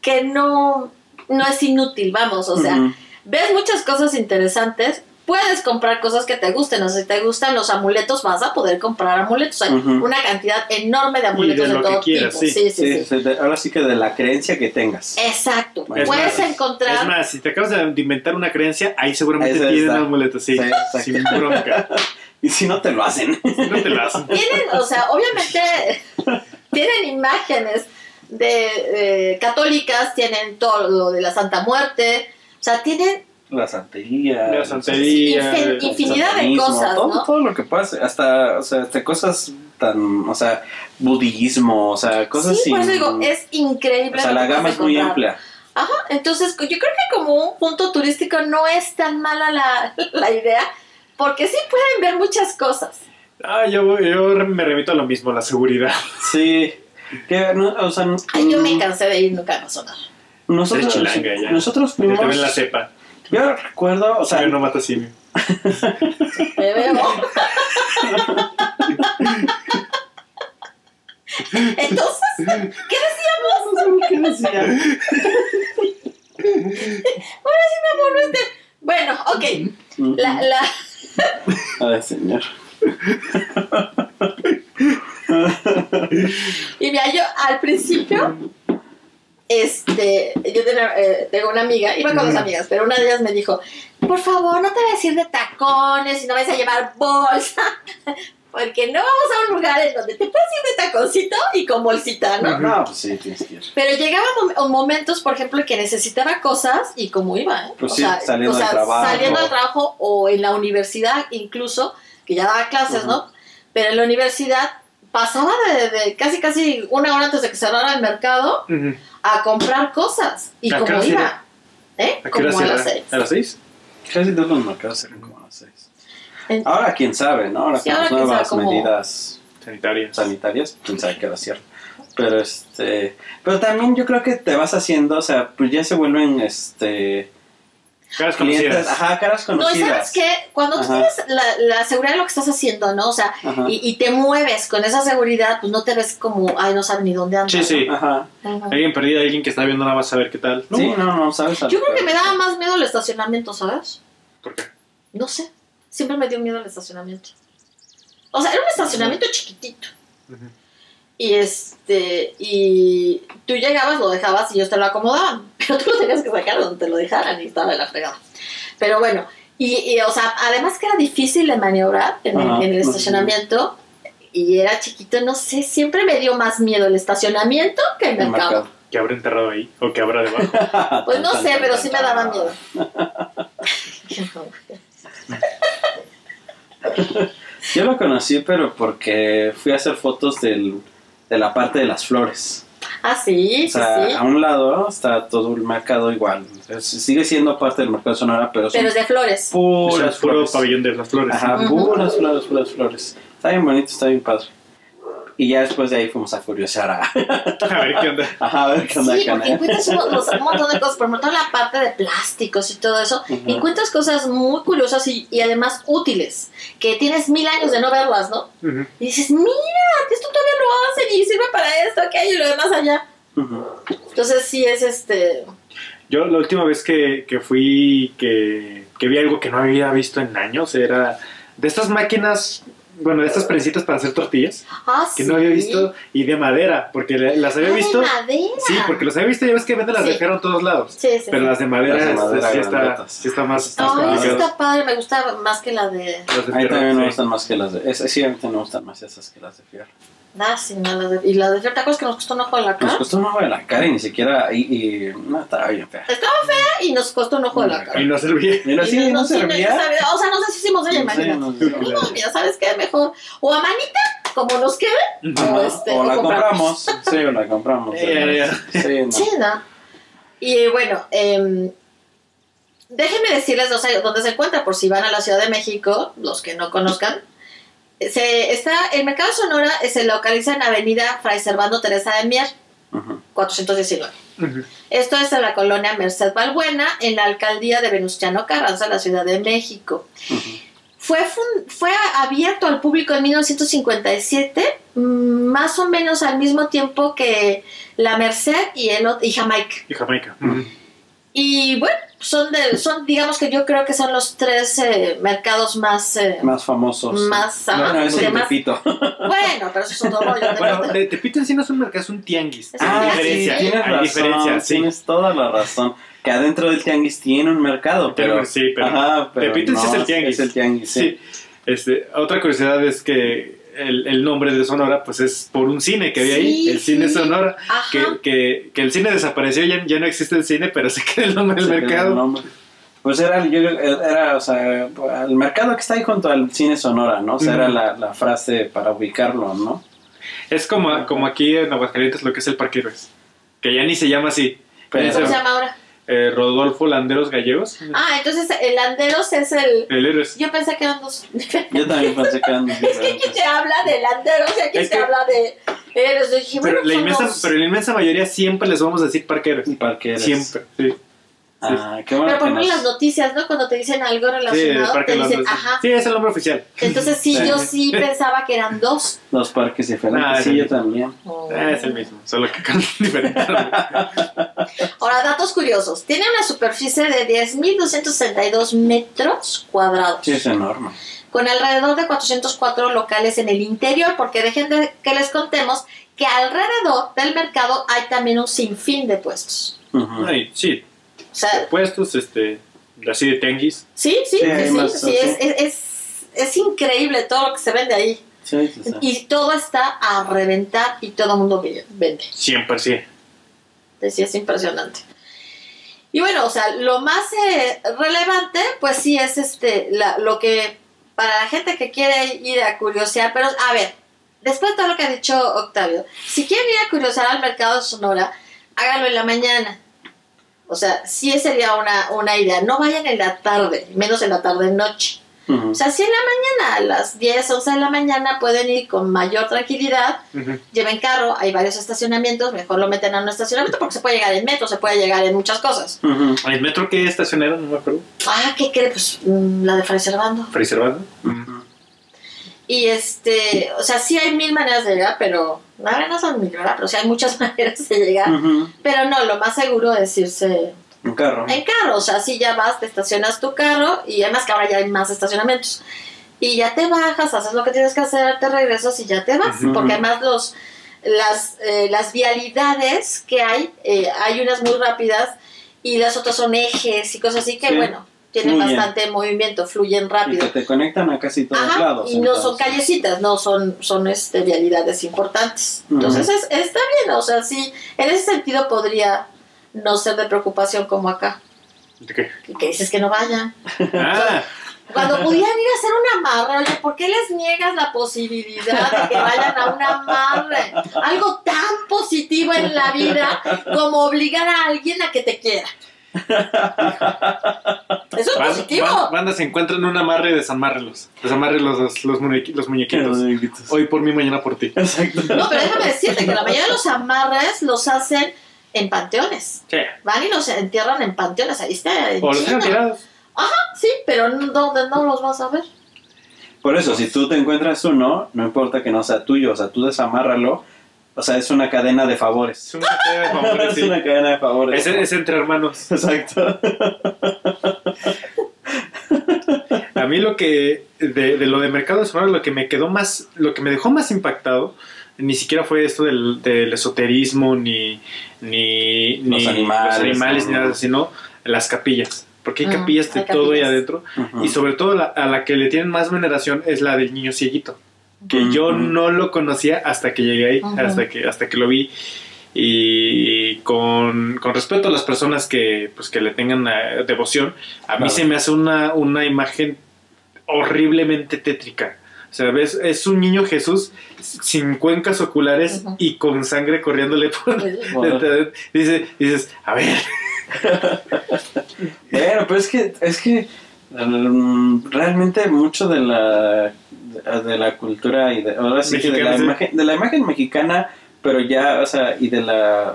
que no, no es inútil, vamos, o sea, ves muchas cosas interesantes, puedes comprar cosas que te gusten, o sea, si te gustan los amuletos, vas a poder comprar amuletos, hay una cantidad enorme de amuletos de de, lo todo quieras, tipo, sí. sí, sí, Sí, sí. sí, de- ahora sí que de la creencia que tengas. Exacto, Es puedes más, encontrar... Es más, si te acabas de inventar una creencia, ahí seguramente tienen amuletos, sí. Sin bronca. Y si no te lo hacen. No te la hacen. tienen, o sea, obviamente tienen imágenes de eh, católicas, tienen todo lo de la Santa Muerte, o sea, tienen La santería. La santería. infin- el infinidad de cosas, todo, ¿no? todo lo que pasa, hasta, o sea, hasta cosas tan, o sea, budismo, o sea, cosas sí, por eso digo, es increíble. o sea, la gama es muy amplia. Ajá, entonces yo creo que como un punto turístico no es tan mala la, la idea, porque sí pueden ver muchas cosas. Ah, yo, yo me remito a lo mismo, la seguridad. Sí. Que, no, o sea, Ay, yo me mm, cansé de ir nunca a sonar. nosotros, Eres chilanga ya. nosotros fuimos, ven la cepa. Yo recuerdo, o sea, sea, no mata simio. Me veo. Entonces, ¿qué decíamos? ¿qué decía? Ahora sí me amor, este. Bueno, ok. La, la, Ay, señor. y mira, yo al principio este, yo tenía, eh, tengo una amiga, iba con dos amigas, pero una de ellas me dijo, por favor, no te vayas a ir de tacones y no vayas a llevar bolsa, porque no vamos a un lugar en donde te puedes ir de taconcito y con bolsita, ¿no? No, pues sí, tienes que ir. Pero llegaban mom- momentos, por ejemplo, que necesitaba cosas y como iba, ¿eh? Pues sí, saliendo del trabajo. saliendo del trabajo o en la universidad incluso, que ya daba clases. ¿no? Pero en la universidad pasaba de, de casi casi una hora antes de que cerrara el mercado a comprar cosas y ¿A qué como iba, ¿eh? ¿A qué Como hora a las seis. ¿A las seis? Casi todos los mercados eran como a las seis. Ahora quién sabe, ¿no? Ahora Sí, con ahora las nuevas cómo- medidas Sanitarias. sanitarias, quién sabe qué era cierto. Pero este, pero también yo creo que te vas haciendo, o sea, pues ya se vuelven este Caras clientes, conocidas. ajá, caras No, y conocidas. sabes qué, cuando tú Ajá. tienes la, la seguridad de lo que estás haciendo, ¿no? O sea, y, y te mueves con esa seguridad, pues no te ves como, ay, no sabe ni dónde anda. Sí, sí. Ajá. ¿no? Ajá. Alguien perdido, alguien que está viendo nada más a ver qué tal. No, Sí, no, no, sabes. Yo creo que me daba más miedo el estacionamiento, ¿sabes? ¿Por qué? No sé. Siempre me dio miedo el estacionamiento. O sea, era un estacionamiento chiquitito. Ujú. Y este, y tú llegabas, lo dejabas y ellos te lo acomodaban. Pero tú lo tenías que sacar donde te lo dejaran y estaba de la fregada. Pero bueno, y, y, o sea, además que era difícil de maniobrar en, el- Ajá, en el estacionamiento. Y era chiquito, no sé, siempre me dio más miedo el estacionamiento que el El mercado. mercado. Que habrá enterrado ahí o que habrá debajo. Pues no Tan, sé, tan, pero tan, sí me daba miedo. Yo lo conocí, pero porque fui a hacer fotos del, de la parte de las flores. Ah, sí, O sea, sí, sí. a un lado está todo el mercado igual. Es- sigue siendo parte del mercado de Sonora, pero Pero es de flores. Es puras puro flores. pabellón de las flores. Ajá, Ujú. puras flores, puras flores. Está bien bonito, está bien padre. Y ya después de ahí fuimos a curiosear a, A ver qué onda. Ajá, a ver qué onda Sí, porque encuentras un, los- un montón de cosas, por ejemplo, toda la parte de plásticos y todo eso, Ujú. encuentras cosas muy curiosas y, y además útiles, que tienes mil años de no verlas, ¿no? Y dices, mira, que esto todavía lo hacen y sirve para esto, aquello y lo demás allá. Entonces sí es este... Yo la última vez que, que fui, que, que vi algo que no había visto en años, era de estas máquinas, bueno, de estas prensitas para hacer tortillas, Ah, que sí. no había visto, y de madera, porque las había Ah, visto... de madera. Sí, porque los había visto, ya ves que venden las Sí. de ferro en todos lados. Sí, sí, Pero sí. las de madera, Las de este, madera sí, está, sí está más... Están más Ay, eso complicadas. está padre, me gusta más que la de... Las de A mí también me gustan más que las de... Es, sí, a mí también me gustan más esas que las de fierro. Ah, sí, no, la de... Y la de ¿te acuerdas que nos costó un ojo de la Nos cara? costó un ojo de la cara y ni siquiera... Y, y no, estaba bien fea. Estaba fea y nos costó un ojo de la cara. Y no servía. Sí, Y no sí, servía. sabía- o sea, nos deshicimos de ella, No sé, imagínate. no mira, ¿sabes qué? Mejor. O a manita, como nos quede. O, este, o la compramos. compramos. Sí, o la compramos. Ya, ya. Sí, no. Sí, ¿no? Y bueno, em, déjenme decirles dónde se encuentra, por si van a la Ciudad de México, los que no conozcan. Se, está, el Mercado Sonora se localiza en Avenida Fray Servando Teresa de Mier, Ujú. 419. Ujú. Esto es en la colonia Merced Balbuena, en la alcaldía de Venustiano Carranza, la Ciudad de México. Fue, fun- fue abierto al público en 1957, mm, más o menos al mismo tiempo que la Merced y, el, y Jamaica. Y Jamaica. Y bueno, son, de, son digamos que yo creo que son los tres eh, mercados más... eh, Más famosos. Más, ajá, Bueno, es el más- Tepito. bueno, pero eso es otro rollo. Bueno, de- Tepito en sí no es un mercado, es un tianguis. Es un tianguis, sí. tienes hay razón, diferencia, sí. tienes toda la razón. Que adentro del tianguis tiene un mercado, pero... sí, pero, Ajá, pero Tepito sí no, es el tianguis. Es el tianguis, sí. Sí. Este, otra curiosidad es que el, el nombre de Sonora pues es por un cine que había ahí, el cine sí. Sonora, que, que, que el cine desapareció, ya, ya no existe el cine, pero se queda el nombre del Se mercado. nombre. Pues era, yo, era, o sea, el mercado que está ahí junto al cine Sonora, ¿no? O sea, era la, la frase para ubicarlo, ¿no? Es como, como aquí en Aguascalientes lo que es el Parque Héroes, que ya ni se llama así. Pero- ¿Cómo se llama ahora? Eh, Rodolfo Landeros Gallegos. Ah, entonces el Anderos es el... El Héroes. Yo pensé que eran dos... Yo también pensé que eran Es que aquí se habla de Landeros y aquí Es se que- habla de Eres. Yo dije, Pero bueno, la, inmensa, dos. pero la inmensa mayoría siempre les vamos a decir Parque Héroes. Parque Héroes. Siempre, sí. Ah, qué bueno Pero por ejemplo nos- las noticias, ¿no? Cuando te dicen algo relacionado, te dicen, ajá. Sí, es el nombre oficial. Entonces sí, Sí. yo sí pensaba que eran dos. Dos parques diferentes. Ah, sí, yo también. Ah, es el mismo, solo que con diferente. Ahora, datos curiosos. Tiene una superficie de 10.262 metros cuadrados. Sí, es enorme. con alrededor de 404 locales en el interior, porque dejen de que les contemos que alrededor del mercado hay también un sinfín de puestos. Ay, sí, sea, puestos, este, así de tenguis. sí, sí, Sí, sí, más sí, es, es, es, es increíble todo lo que se vende ahí. Sí, sí, sí. Y todo está a reventar y todo el mundo vende. Siempre sí. Sí, es impresionante. Y bueno, o sea, lo más eh, relevante, pues sí es este, la- lo que para la gente que quiere ir a curiosear, pero a ver, después de todo lo que ha dicho Octavio, si quieren ir a curiosear al mercado de Sonora, háganlo en la mañana. O sea, sí sería una, una idea. No vayan en la tarde, menos en la tarde-noche. O sea, si en la mañana, a las 10, 11 de la mañana, pueden ir con mayor tranquilidad, Ujú. lleven carro, hay varios estacionamientos, mejor lo meten a un estacionamiento porque se puede llegar en metro, se puede llegar en muchas cosas. Ujú. ¿El metro qué estación era? No me acuerdo. Ah, ¿qué cree? Pues mm, la de Fray Servando. Fraser Banda. Ujú. Y este, o sea, sí hay mil maneras de llegar, pero, no son mil, ¿verdad? Pero sí hay muchas maneras de llegar. Pero no, lo más seguro es irse Un carro. en carro, o sea, si ya vas, te estacionas tu carro y además que ahora ya hay más estacionamientos. Y ya te bajas, haces lo que tienes que hacer, te regresas y ya te vas. Porque además los, las, eh, las vialidades que hay, eh, hay unas muy rápidas y las otras son ejes y cosas así que, Sí. bueno, tienen Fluyen. bastante movimiento, fluyen Y rápido. que te conectan a casi todos Ajá, lados. y no son callecitas, no son, son este, vialidades importantes. Entonces es- está bien, o sea, sí, en ese sentido podría no ser de preocupación como acá. ¿De qué? Y que dices que no vayan. Ah, Cuando pudieran ir a hacer un amarre, oye, ¿por qué les niegas la posibilidad de que vayan a un amarre? Algo tan positivo en la vida como obligar a alguien a que te quiera. Eso es positivo. ban- banda se encuentran en un amarre y desamárrelos. Desamárrelos los, los, muñequi- los muñequitos. Hoy por mí, mañana por ti. Exacto. No, pero déjame decirte que la mayoría de los amarres los hacen en panteones. Sí. Van y los entierran en panteones. Ahí está. en O los dejan tirados. Sí, pero ¿dónde no los vas a ver? Por eso, si tú te encuentras uno, no importa que no sea tuyo, o sea, tú desamárralo. O sea, es una cadena de favores. Es una cadena de favores, es sí. una cadena de favores. Es, es entre hermanos. Exacto. A mí lo que, de, de lo de Mercado de Sonora, lo que me quedó más, lo que me dejó más impactado, ni siquiera fue esto del, del esoterismo, ni, ni, ni Los animales, los animales, ¿no? ni nada, sino las capillas. Porque hay Mm, capillas de hay todo ahí capillas. adentro. Ujú. Y sobre todo la- a la que le tienen más veneración es la del niño cieguito. Que yo no lo conocía hasta que llegué ahí, hasta, que, hasta que lo vi. Y con, con respeto a las personas que, pues, que le tengan eh, devoción, a mí se me hace una, una imagen horriblemente tétrica. O sea, ves, es un niño Jesús sin cuencas oculares y con sangre corriéndole por... Bueno. Dice, dices, a ver, Bueno, pero es que, es que mm, realmente mucho de la de la cultura y de, ahora sí que de la imagen, de la imagen mexicana, pero ya, o sea, y de la,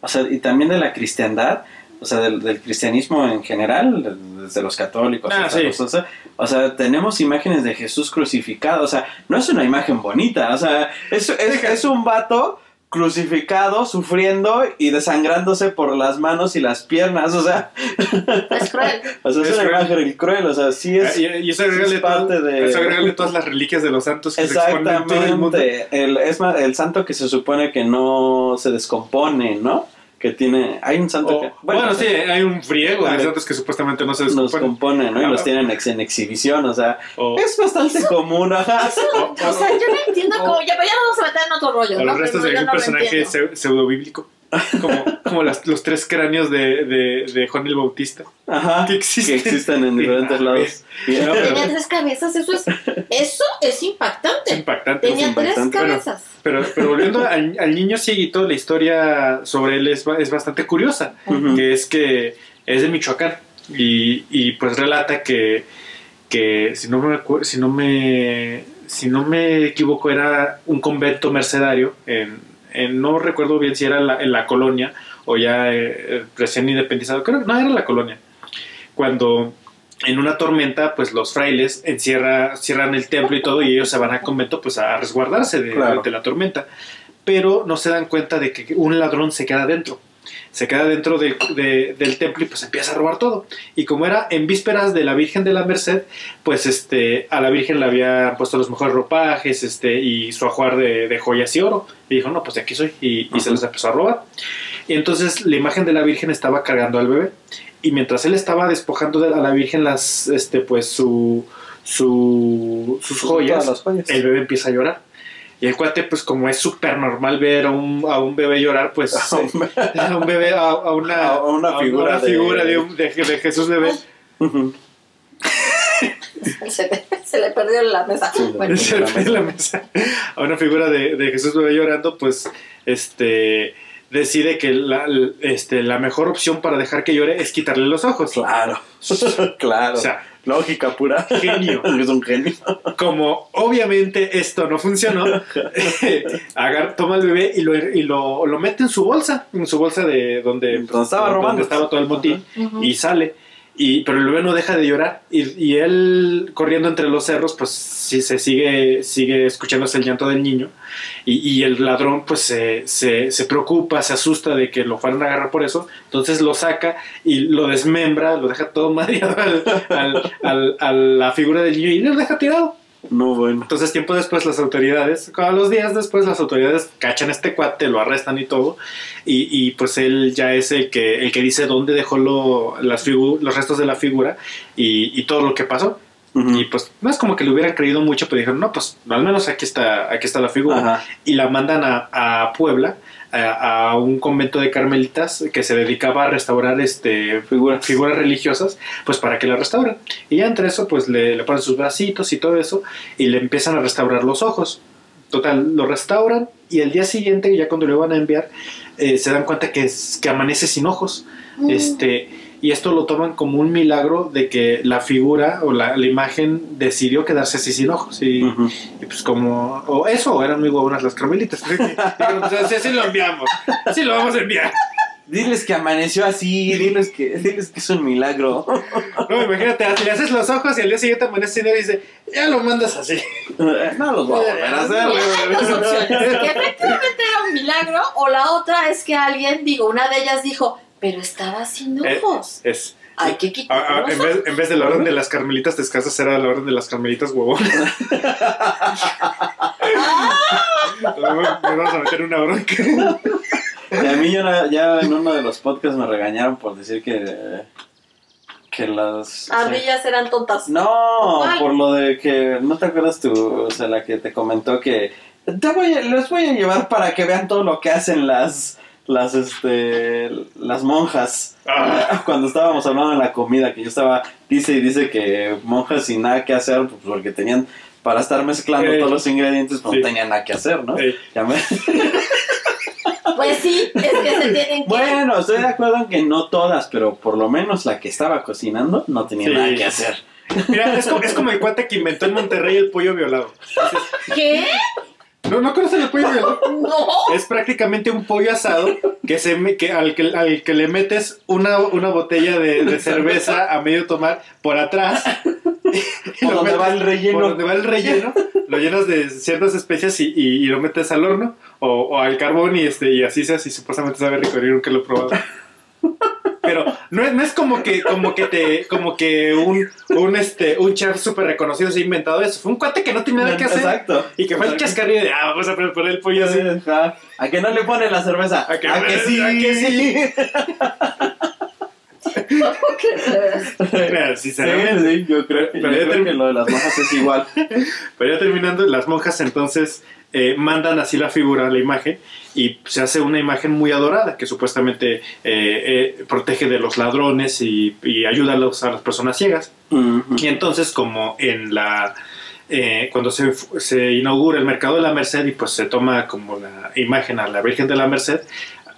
o sea, y también de la cristiandad, o sea, del, del cristianismo en general, desde los católicos, Ah, sí. los- o, sea, o sea, tenemos imágenes de Jesús crucificado, o sea, no es una imagen bonita, o sea, es, es, es un vato crucificado, sufriendo y desangrándose por las manos y las piernas, o sea, Es cruel. o sea, es, Es una cruel. cruel, o sea, sí es... y, y eso sí es parte todo- de- eso todas las reliquias de los santos que se exponen en todo el mundo. Exactamente. El, es más, el santo que se supone que no se descompone, ¿no? Que tiene... Hay un santo O- que... bueno, sí, hay un friego de santos que supuestamente no se Los descomponen. compone, ¿no? Y Ah. los tienen ex- en exhibición, o sea... O, Es bastante común, ajá. Eso, o sea, yo no entiendo cómo. Ya, pero ya nos vamos a meter en otro rollo. o ¿no? los restos Pero de un no personaje entiendo. pseu- pseudobíblico. Como, como las- los tres cráneos de, de, de Juan el Bautista. Ajá. Que existen. Que existen en diferentes Ah, lados. Y- No, pero- Tenía tres cabezas, eso es, eso es Es impactante. impactante. Tenía tres impactante. Cabezas. Pero, pero volviendo al, al niño cieguito, la historia sobre él es, es bastante curiosa. Que es que es de Michoacán. Y, y pues relata que, que si no me si no me si no me equivoco era un convento mercedario en, en- no recuerdo bien si era la- en la colonia o ya eh, recién independizado. Creo que no era la colonia. Cuando en una tormenta pues los frailes encierra, cierran el templo y todo y ellos se van al convento pues a resguardarse de, Claro. de la tormenta. Pero no se dan cuenta de que un ladrón se queda dentro se queda dentro de- de- del templo y pues empieza a robar todo. Y como era en vísperas de la Virgen de la Merced, pues este, a la Virgen le había puesto los mejores ropajes este, y su ajuar de, de joyas y oro. Y dijo, no, pues de aquí soy. Y, y se los empezó a robar. Y entonces la imagen de la Virgen estaba cargando al bebé. Y mientras él estaba despojando de- a la Virgen las, este, pues su, su, sus joyas. el bebé empieza a llorar. Y el cuate, pues como es súper normal ver a un, a un bebé llorar, pues eh, a un bebé, a, a una, A una a figura una de- figura de, un- de- de Jesús bebé. Se, le- se le perdió la mesa. Sí, Bueno, Se le en la mesa. A una figura de, de Jesús bebé llorando, pues este decide que la, este, la mejor opción para dejar que llore es quitarle los ojos. Claro. claro. O sea, Lógica pura. Genio. es un genio. como obviamente esto no funcionó, agar- toma al bebé y, lo, y lo, lo mete en su bolsa, en su bolsa de donde, Donde estaba robando. donde estaba todo el motín, y sale. Y, pero el bebé no deja de llorar. Y, y él, corriendo entre los cerros, pues sí se sigue, sigue escuchándose el llanto del niño. Y, y el ladrón, pues se, se, se preocupa, se asusta de que lo fueran a agarrar por eso. Entonces lo saca y lo desmembra, lo deja todo madreado al, al- al- a la figura del niño y lo deja tirado. No, bueno. Entonces, tiempo después, las autoridades, a los días después, las autoridades cachan a este cuate, lo arrestan y todo. Y, y, pues él ya es el que, el que dice dónde dejó lo- las figu- los restos de la figura y, y todo lo que pasó. Y pues no es como que le hubieran creído mucho, pero dijeron, no, pues al menos aquí está, aquí está la figura. Ajá. Y la mandan a, a Puebla, a, a un convento de carmelitas que se dedicaba a restaurar este, Figuras. figuras religiosas, pues para que la restauren. Y ya entre eso, pues le, le ponen sus bracitos y todo eso, y le empiezan a restaurar los ojos. Total, lo restauran y el día siguiente, ya cuando le van a enviar, eh, se dan cuenta que, es- que amanece sin ojos. Mm. Este, y esto lo toman como un milagro de que la figura o la, la imagen decidió quedarse así sin ojos. Y, Ujú. y pues como, o eso, o eran muy huevonas las carmelitas. Dijeron, pues, así, así lo enviamos, así lo vamos a enviar. Diles que amaneció así, diles que, diles que es un milagro. No, imagínate, le haces los ojos y al día siguiente amanece y dice, ya lo mandas así. No los voy a volver a hacer. Dos opciones. Que efectivamente era un milagro, o la otra es que alguien, digo, una de ellas dijo, pero estaba sin Eh, ojos. Es. Hay que Ah, quitar ah, los en, vez, en vez de la orden de las carmelitas descalzas era la orden de las carmelitas huevonas. Me vamos a meter una bronca. Y a mí ya, ya en uno de los podcasts me regañaron por decir que, que las... Ardillas eran tontas. No, ¿Cuál? por lo de que, ¿no te acuerdas tú? O sea, la que te comentó que te voy a- les voy a llevar para que vean todo lo que hacen las, las, este, las monjas. Ah. Cuando estábamos hablando de la comida, que yo estaba, dice y dice que monjas sin nada que hacer, pues porque tenían, para estar mezclando todos los ingredientes, pues Sí. no tenían nada que hacer, ¿no? Ey. Ya me- Pues sí, es que se tienen que... Bueno, estoy de acuerdo en que no todas, pero por lo menos la que estaba cocinando no tenía Sí. nada que hacer. Mira, es como, es como el cuate que inventó en Monterrey el pollo violado. ¿Qué? ¿No, ¿No conocen el pollo violado? No. Es prácticamente un pollo asado que se me- que al, que al que le metes una, una botella de, de cerveza a medio tomar por atrás. y Por lo donde metes- va el relleno. Por donde va el relleno, lo llenas de ciertas especias y, y- y lo metes al horno o, o al carbón y este y así se hace y supuestamente sabe rico. Nunca lo he probado. Pero no es, no es como que como que te como que un, un este un chef súper reconocido se ha inventado eso. Fue un cuate que no tenía nada que hacer. Exacto. Y que fue el chascarrillo de, ah, vamos a preparar el pollo así. ¿A que no le pone la cerveza? ¿A que- sí? a que sí? ¿Cómo crees, de veras? Mira, Sí, sinceramente. sí, yo creo, Pero yo creo term- que lo de las monjas es igual. Pero ya terminando, las monjas entonces eh, mandan así la figura, la imagen, y se hace una imagen muy adorada que supuestamente eh, eh, protege de los ladrones y, y ayuda a, los- a las personas ciegas. Y entonces, como en la. eh, cuando se, se inaugura el mercado de la Merced y pues se toma como la imagen a la Virgen de la Merced,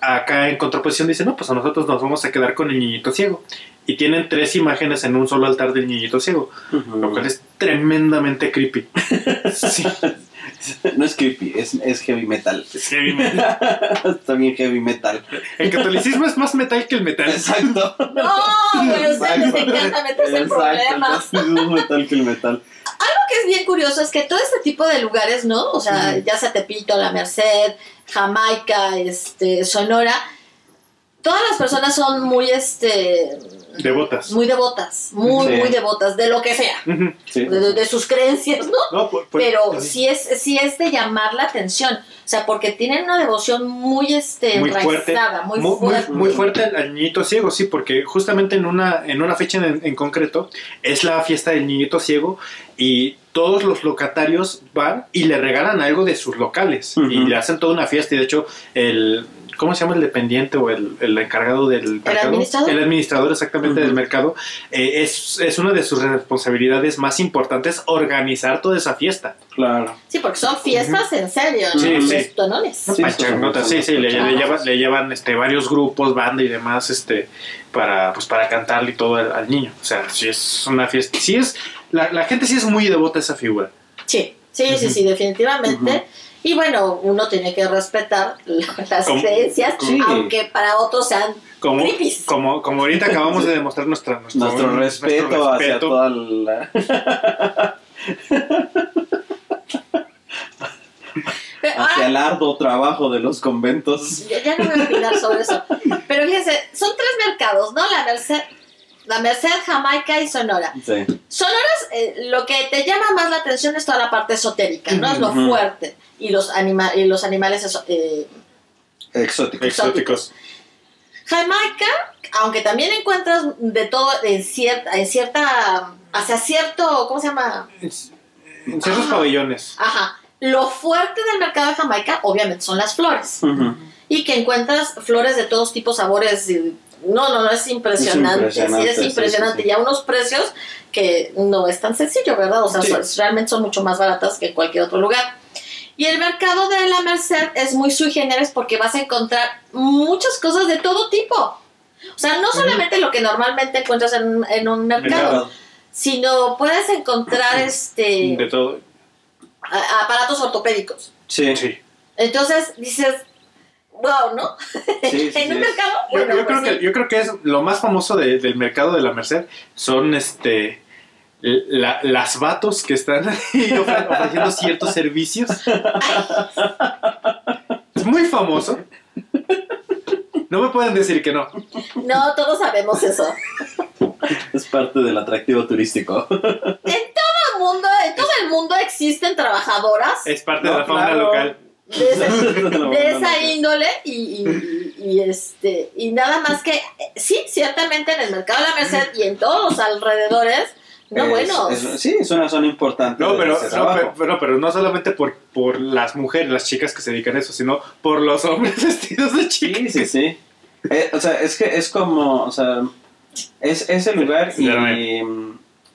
acá en contraposición dice: No, pues a nosotros nos vamos a quedar con el niñito ciego. Y tienen tres imágenes en un solo altar del niñito ciego, lo cual es tremendamente creepy. Sí, No es creepy, es, es heavy metal. es heavy metal. Está bien heavy metal. El catolicismo es más metal que el metal. Exacto. No, pero ustedes les encanta meterse en problemas. Es más metal que el metal. Algo que es bien curioso es que todo este tipo de lugares, ¿no? O sea, ya sea Tepito, La Merced, Jamaica, este, Sonora, todas las personas son muy, este, Devotas. muy devotas, muy, Sí. muy devotas de lo que sea. Sí. de, de sus creencias, ¿no? No, pues- pues- Pero sí es, sí es de llamar la atención, o sea, porque tienen una devoción muy, este, muy fuerte, enraizada, muy, muy, muy- fuerte. muy fuerte al, niñito ciego, sí, porque justamente en una, en una fecha en, en concreto es la fiesta del niñito ciego y todos los locatarios van y le regalan algo de sus locales y le hacen toda una fiesta y de hecho el... ¿Cómo se llama el dependiente o el, el encargado del mercado? administrador? El administrador exactamente del mercado. eh, es, es una de sus responsabilidades más importantes organizar toda esa fiesta. Claro. Sí, porque son fiestas en serio, ¿no? Sí, sí. Festonones. Sí, sí, sí, le, le llevan, le llevan este, varios grupos, banda y demás, este, para, pues, para cantarle y todo al, al niño. O sea, sí es una fiesta. Sí es, la, la gente sí es muy devota a esa figura. Sí, sí, sí, sí, definitivamente. Y bueno, uno tiene que respetar las Como- creencias, Sí. aunque para otros sean Como, creepies. como, como ahorita acabamos de demostrar nuestra, nuestro, Nuestro respeto, nuestro hacia respeto. toda la... Pero hacia ahora, el arduo trabajo de los conventos. ya, ya no voy a opinar sobre eso. Pero fíjense, son tres mercados, ¿no? La Merced, la Merced, Jamaica y Sonora. Sí. Sonoras, eh, lo que te llama más la atención es toda la parte esotérica, ¿no? Es lo fuerte. Y los, anima y los animales eso- eh, Exótico. Exóticos. Jamaica, aunque también encuentras de todo en cierta, en cierta, hacia cierto, ¿cómo se llama? En ciertos pabellones. Ajá. Lo fuerte del mercado de Jamaica, obviamente, son las flores. Y que encuentras flores de todos tipos, sabores. y- No, no, no, es impresionante. Es impresionante, sí, es impresionante. sí, sí. Y a unos precios que no es tan sencillo, ¿verdad? O sea, Sí. son- realmente son mucho más baratas que en cualquier otro lugar. Y el mercado de la Merced es muy sui generis porque vas a encontrar muchas cosas de todo tipo. O sea, no solamente lo que normalmente encuentras en, en un mercado, Mercado. sino puedes encontrar este De todo. a- aparatos ortopédicos. Sí. Sí. Entonces dices, wow, ¿no? Sí, sí, en un mercado, Yo, bueno, yo pues creo sí. que, yo creo que es lo más famoso de- del mercado de la Merced son este la- las vatos que están ahí ofre- ofreciendo ciertos servicios. Es muy famoso. No me pueden decir que no. No, todos sabemos eso. Es parte del atractivo turístico. Todo el mundo, en todo el mundo existen trabajadoras Es parte No, de la fauna claro. local. De, esa índole y, y- y, este y nada más que sí, ciertamente en el mercado de la Merced y en todos los alrededores, no Es- bueno, es- sí, es una zona importante. No, pero, no, pero, pero, pero no solamente por, por las mujeres, las chicas que se dedican a eso, sino por los hombres vestidos de chicas. Sí, sí, sí. Eh, o sea, es que es como, o sea, es ese lugar y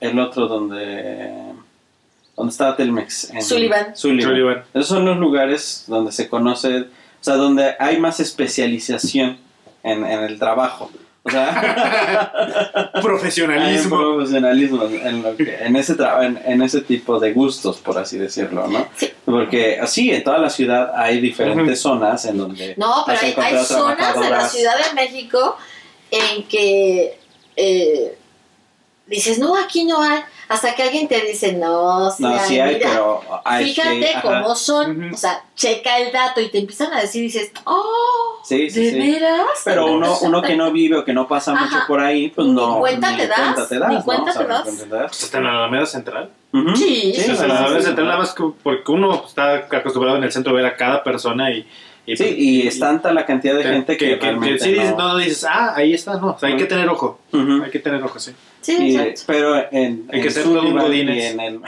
el otro donde, donde estaba Telmex. en- Sullivan. Sullivan. Sullivan. Esos son los lugares donde se conoce, o sea, donde hay más especialización en, en el trabajo. O sea, hay un Profesionalismo. profesionalismo en, lo que- en ese tra- en, en ese tipo de gustos, por así decirlo, ¿no? Sí. Porque así en toda la ciudad hay diferentes zonas en donde No, pero hay, hay zonas en la. Ciudad de México en que eh, dices, no, aquí no hay, hasta que alguien te dice, no, sí No, hay, sí hay, mira, pero hay fíjate que... cómo son, Ujú. o sea, checa el dato y te empiezan a decir, dices, oh, Sí, sí, ¿de sí. veras? Pero uno, uno que no vive o que no pasa mucho Ajá. por ahí, pues Ni no. cuenta te das, cuenta te das, ni cuenta te das. ni cuenta te das. Pues hasta en la Alameda Central. Ujú. Sí, Sí, sí, Hasta en sí, la Alameda sí, Central sí. nada más que porque uno está acostumbrado en el centro a ver a cada persona y... y Sí, y es tanta la cantidad de que- gente que, que, que- que sí no- no, no dices, ah, ahí está, no, o sea, hay que tener ojo, hay que tener ojo, sí. sí, Y, exacto. pero en, Hay que en ser todo un godínez. en el...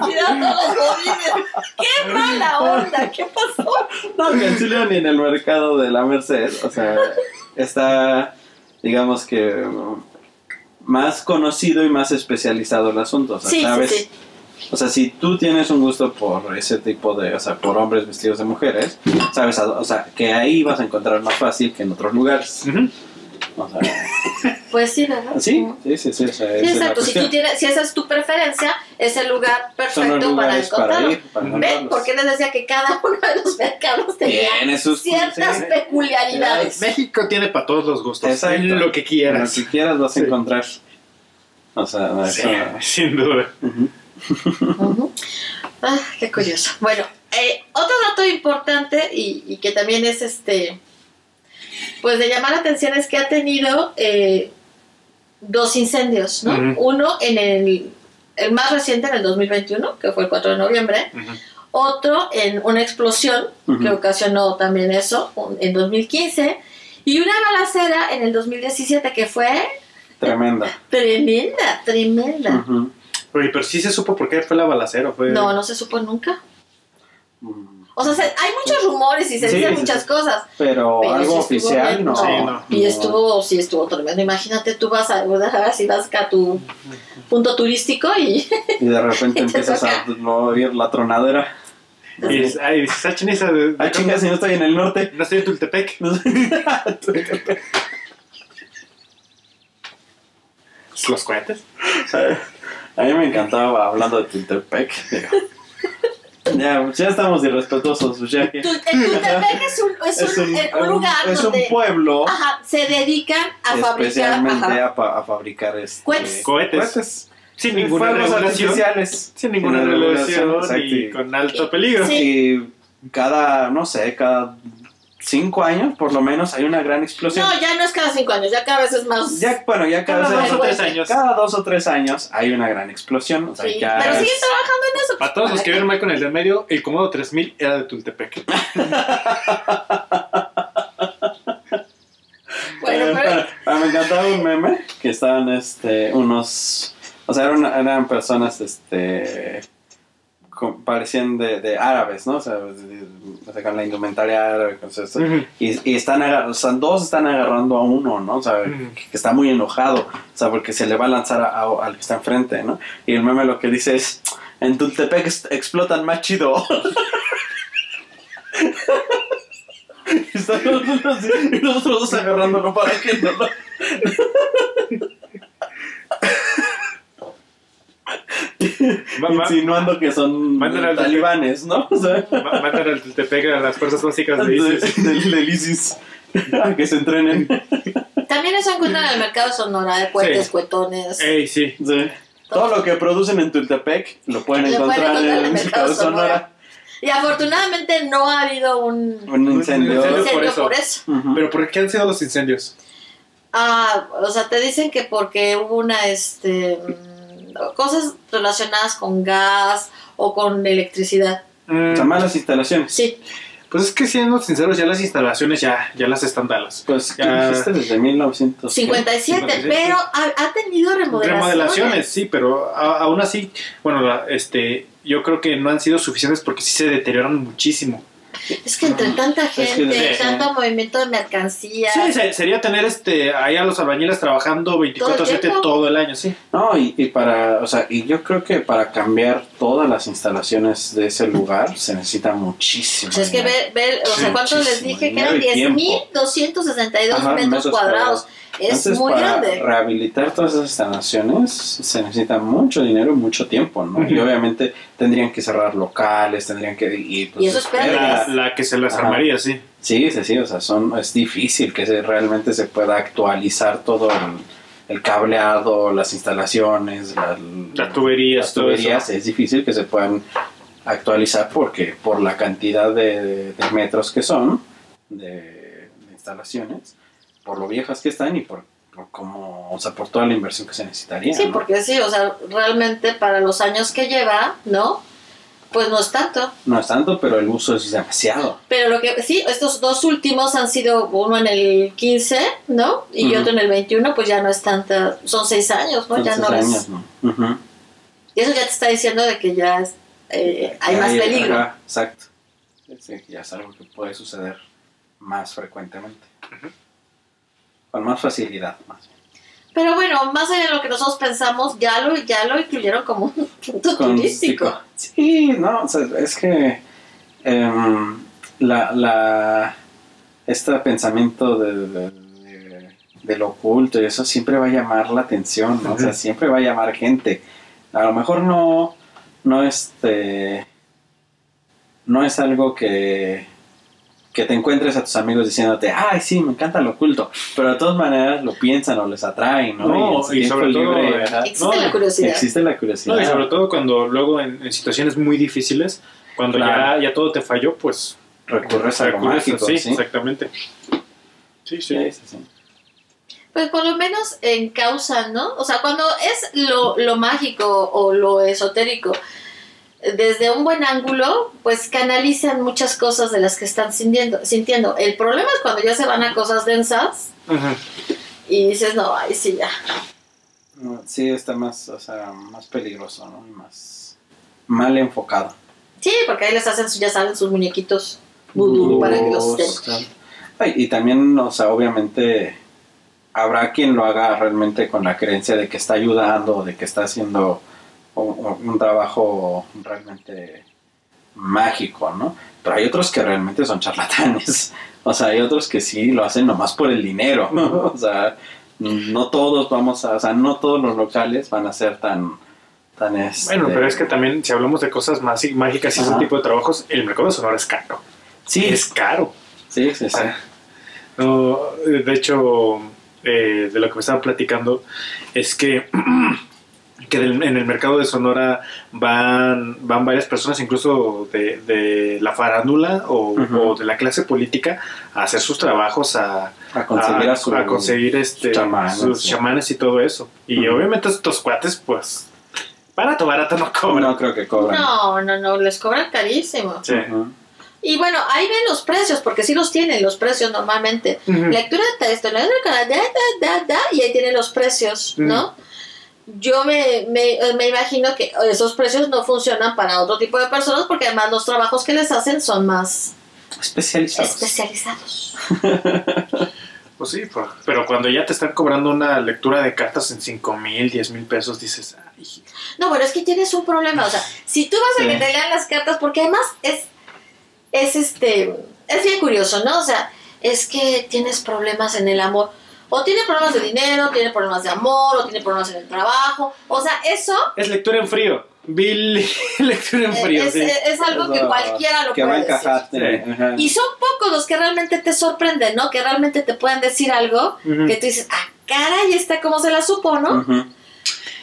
Cuidado todos los godines. ¡Qué mala onda! ¿Qué pasó? No, que en Sullivan y en el mercado de la Merced, o sea, está, digamos que, um, más conocido y más especializado el asunto, o sea, Sí, sí, ¿sabes? sí. O sea, si tú tienes un gusto por ese tipo de, o sea, por hombres vestidos de mujeres, sabes, o sea, que ahí vas a encontrar más fácil que en otros lugares. O sea, Pues sí, ¿verdad? sí, sí, sí, sí, o sea, Sí, esa es la exacto. Si, tú tienes, si esa es tu preferencia, es el lugar Son los perfecto para encontrarlo. ir, para ¿Ven? Porque les decía que cada uno de los mercados tenía sus ciertas sí. peculiaridades. México tiene para todos los gustos, Exacto. lo que Lo quieras. que quieras vas a Sí. encontrar. O sea, Sí, eso- sin duda. Ah, qué curioso. Bueno, eh, otro dato importante y, y que también es este, pues de llamar la atención es que ha tenido eh, dos incendios, ¿no? Uno en el, el más reciente en el 2021, que fue el 4 de noviembre, otro en una explosión que ocasionó también eso un- en 2015 y una balacera en el 2017 que fue Tremenda. tremenda, tremenda. Pero sí se supo por qué fue la balacera. Fue... No, no se supo nunca. Mm. O sea, se- hay muchos rumores y se Sí, dicen sí, muchas sí. cosas. Pero, Pero algo oficial, bien, no. Sí, no. Y estuvo, sí, estuvo tremendo. Imagínate, tú vas a, si vas acá a tu punto turístico y Y de repente Te empiezas a oír la tronadera. Y dices, ay, dices, ah, chinesa, de- de- Ah, chinga, si no estoy en el norte. No estoy en Tultepec. No sé. Los cohetes. A mí me encantaba hablando de Tultepec. Ya, pues ya estamos irrespetuosos. pues ya que- el Tultepec es un, es es un, un, eh, un lugar es un pueblo ajá, se dedican a fabricar especialmente ajá, a, pa- a fabricar este, Cohetes. Cohetes. Sin ninguna regulación. Sin ninguna regulación y con alto peligro. Sí. Y cada, no sé, cada cinco años por lo menos hay una gran explosión. No, ya no es cada cinco años, ya cada vez es más. Ya, bueno, ya cada, Cada vez- dos o tres años. cada dos o tres años hay una gran explosión. O sea, Sí, ya Pero es- siguen trabajando en eso. Para todos los que vieron mal con el de medio, el Comodo 3000 era de Tultepec. Bueno, Eh, pero pero me encantaba un meme que estaban este, unos. O sea, eran, eran personas este, parecían de, de árabes, ¿no? O sea, de- con la indumentaria árabe, con. Y, y están o sea, dos están agarrando a uno, ¿no? O sea, que está muy enojado, o sea, porque se le va a lanzar a- a- al que está enfrente, ¿no? Y el meme lo que dice es, en Tultepec ex- explotan más chido. Y nosotros dos agarrándolo para que no lo... Va- va- Insinuando que son talibanes, ¿no? O sea, Matan al Tultepec a las fuerzas básicas de ISIS. del, del ISIS. que se entrenen. también eso encuentran en el mercado Sonora, de Sí. cuetones. Ey, sí. Sí. Todo lo que producen en Tultepec lo pueden Lo pueden encontrar en en el mercado Sonora. Y afortunadamente no ha habido un Un incendio. por por eso. Pero ¿por qué han sido los incendios? Ah, o sea, te dicen que porque hubo una, este, cosas relacionadas con gas o con electricidad. Mm, O sea, malas instalaciones. Sí, pues es que siendo sinceros, ya las instalaciones ya, ya las están dalas. Pues, ¿qué Ya. dijiste desde 1900? 57, 57, pero ha, ha tenido remodelaciones. Remodelaciones, sí, pero a- aún así, bueno, la- este, yo creo que no han sido suficientes porque sí se deterioran muchísimo. Es que entre tanta Es que gente, sí. tanto movimiento de mercancías. Sí, se- sería tener este ahí a los albañiles trabajando 24/7 tiempo. todo el año, sí. No, y, y para, o sea, y yo creo que para cambiar todas las instalaciones de ese lugar se necesita muchísimo. O sea, es que dinero. ver, ver, o sea, Sí, ¿cuánto les muchísimo dije? Que dinero eran y tiempo. 10.262 Ajá, metros, metros cuadrados. Es Entonces, muy para grande. rehabilitar todas esas instalaciones se necesita mucho dinero y mucho tiempo, ¿no? Y Ujú. obviamente tendrían que cerrar locales, tendrían que... Y, pues, Y eso. Pero La, la que se las Ajá. armaría, sí. Sí, sí, sí, o sea, son, es difícil que se, realmente se pueda actualizar todo el, el cableado, las instalaciones, la- Las tuberías, las todo tuberías, eso. es difícil que se puedan actualizar porque por la cantidad de, de metros que son de, de instalaciones, por lo viejas que están y por, por cómo, o sea, por toda la inversión que se necesitaría. Sí, ¿no? porque sí, o sea, realmente para los años que lleva, ¿no? Pues no es tanto. No es tanto, pero el uso es demasiado. Pero lo que sí, estos dos últimos han sido uno en el 15, ¿no? Y otro en el 21, pues ya no es tanta, son seis años, ¿no? ya Entonces, no es. años, ¿no? Y eso ya te está diciendo de que ya es, eh, hay más peligro. ajá, exacto. Sí, ya es algo que puede suceder más frecuentemente. Con más facilidad, más. Pero bueno, más allá de lo que nosotros pensamos, ya lo, ya lo incluyeron como un punto Con- turístico. Sí, no, o sea, es que em, la, la, este pensamiento de, de, de- de lo oculto y eso siempre va a llamar la atención, ¿no? O sea, siempre va a llamar gente. A lo mejor no, no este, no es algo que, que te encuentres a tus amigos diciéndote, ay, sí, me encanta lo oculto, pero de todas maneras lo piensan o les atrae, ¿no? Y tiempo sobre todo, Existe No, la curiosidad. existe la curiosidad. No, y sobre todo cuando luego en, en situaciones muy difíciles, Cuando Claro. ya, ya todo te falló, pues Recurres a lo mágico, sí, ¿sí? exactamente. Sí, sí. Sí, sí, sí. Pues por lo menos en causa, ¿no? O sea, cuando es lo, lo mágico o lo esotérico, desde un buen ángulo, pues canalizan muchas cosas de las que están sintiendo. sintiendo. El problema es cuando ya se van a cosas densas y dices, no, ahí sí ya. Sí, está más, o sea, más peligroso, ¿no? Y Más mal enfocado. Sí, porque ahí les hacen, ya saben, sus muñequitos vudú para que los estén. Ay, Y también, o sea, obviamente habrá quien lo haga realmente con la creencia de que está ayudando, de que está haciendo un, un trabajo realmente mágico, ¿no? Pero hay otros que realmente son charlatanes. O sea, hay otros que sí lo hacen nomás por el dinero. O sea, no todos vamos a, o sea, no todos los locales van a ser tan, tan este, Bueno, pero es que también si hablamos de cosas más mágicas y ese tipo de trabajos, el mercado de Sonora es caro. sí, Es caro. sí, sí, sí. No, de hecho, eh, de lo que me estaba platicando es que, que en el mercado de Sonora van, van varias personas, incluso de, de la farándula o, Ujú. o de la clase política, a hacer sus trabajos, a, A conseguir a, su a conseguir este, chamanes, sus sí. chamanes y todo eso. Y Ujú. obviamente estos cuates, pues, barato, barato no cobran. No creo que cobran. No, no, no, les cobran carísimo. Sí. Ujú. Y bueno, ahí ven los precios, porque sí los tienen los precios normalmente. Lectura de texto, la- da, da, da, da, y ahí tienen los precios, ¿no? Yo me, me, me imagino que esos precios no funcionan para otro tipo de personas porque además los trabajos que les hacen son más Especializados. especializados. Pues sí, pero cuando ya te están cobrando una lectura de cartas en 5 mil, 10 mil pesos, dices, ay, No, bueno, es que tienes un problema. O sea, si tú vas a Sí. que te lean las cartas, porque además es, es este, es bien curioso, ¿no? O sea, es que tienes problemas en el amor. O tiene problemas de dinero, tiene problemas de amor, o tiene problemas en el trabajo. O sea, eso es lectura en frío. Bill, lectura en eh, frío, es, sí. es- es algo que cualquiera lo que puede decir. Sí. Y son pocos los que realmente te sorprenden, ¿no? Que realmente te puedan decir algo que tú dices, ah, caray, está como se la supo, ¿no?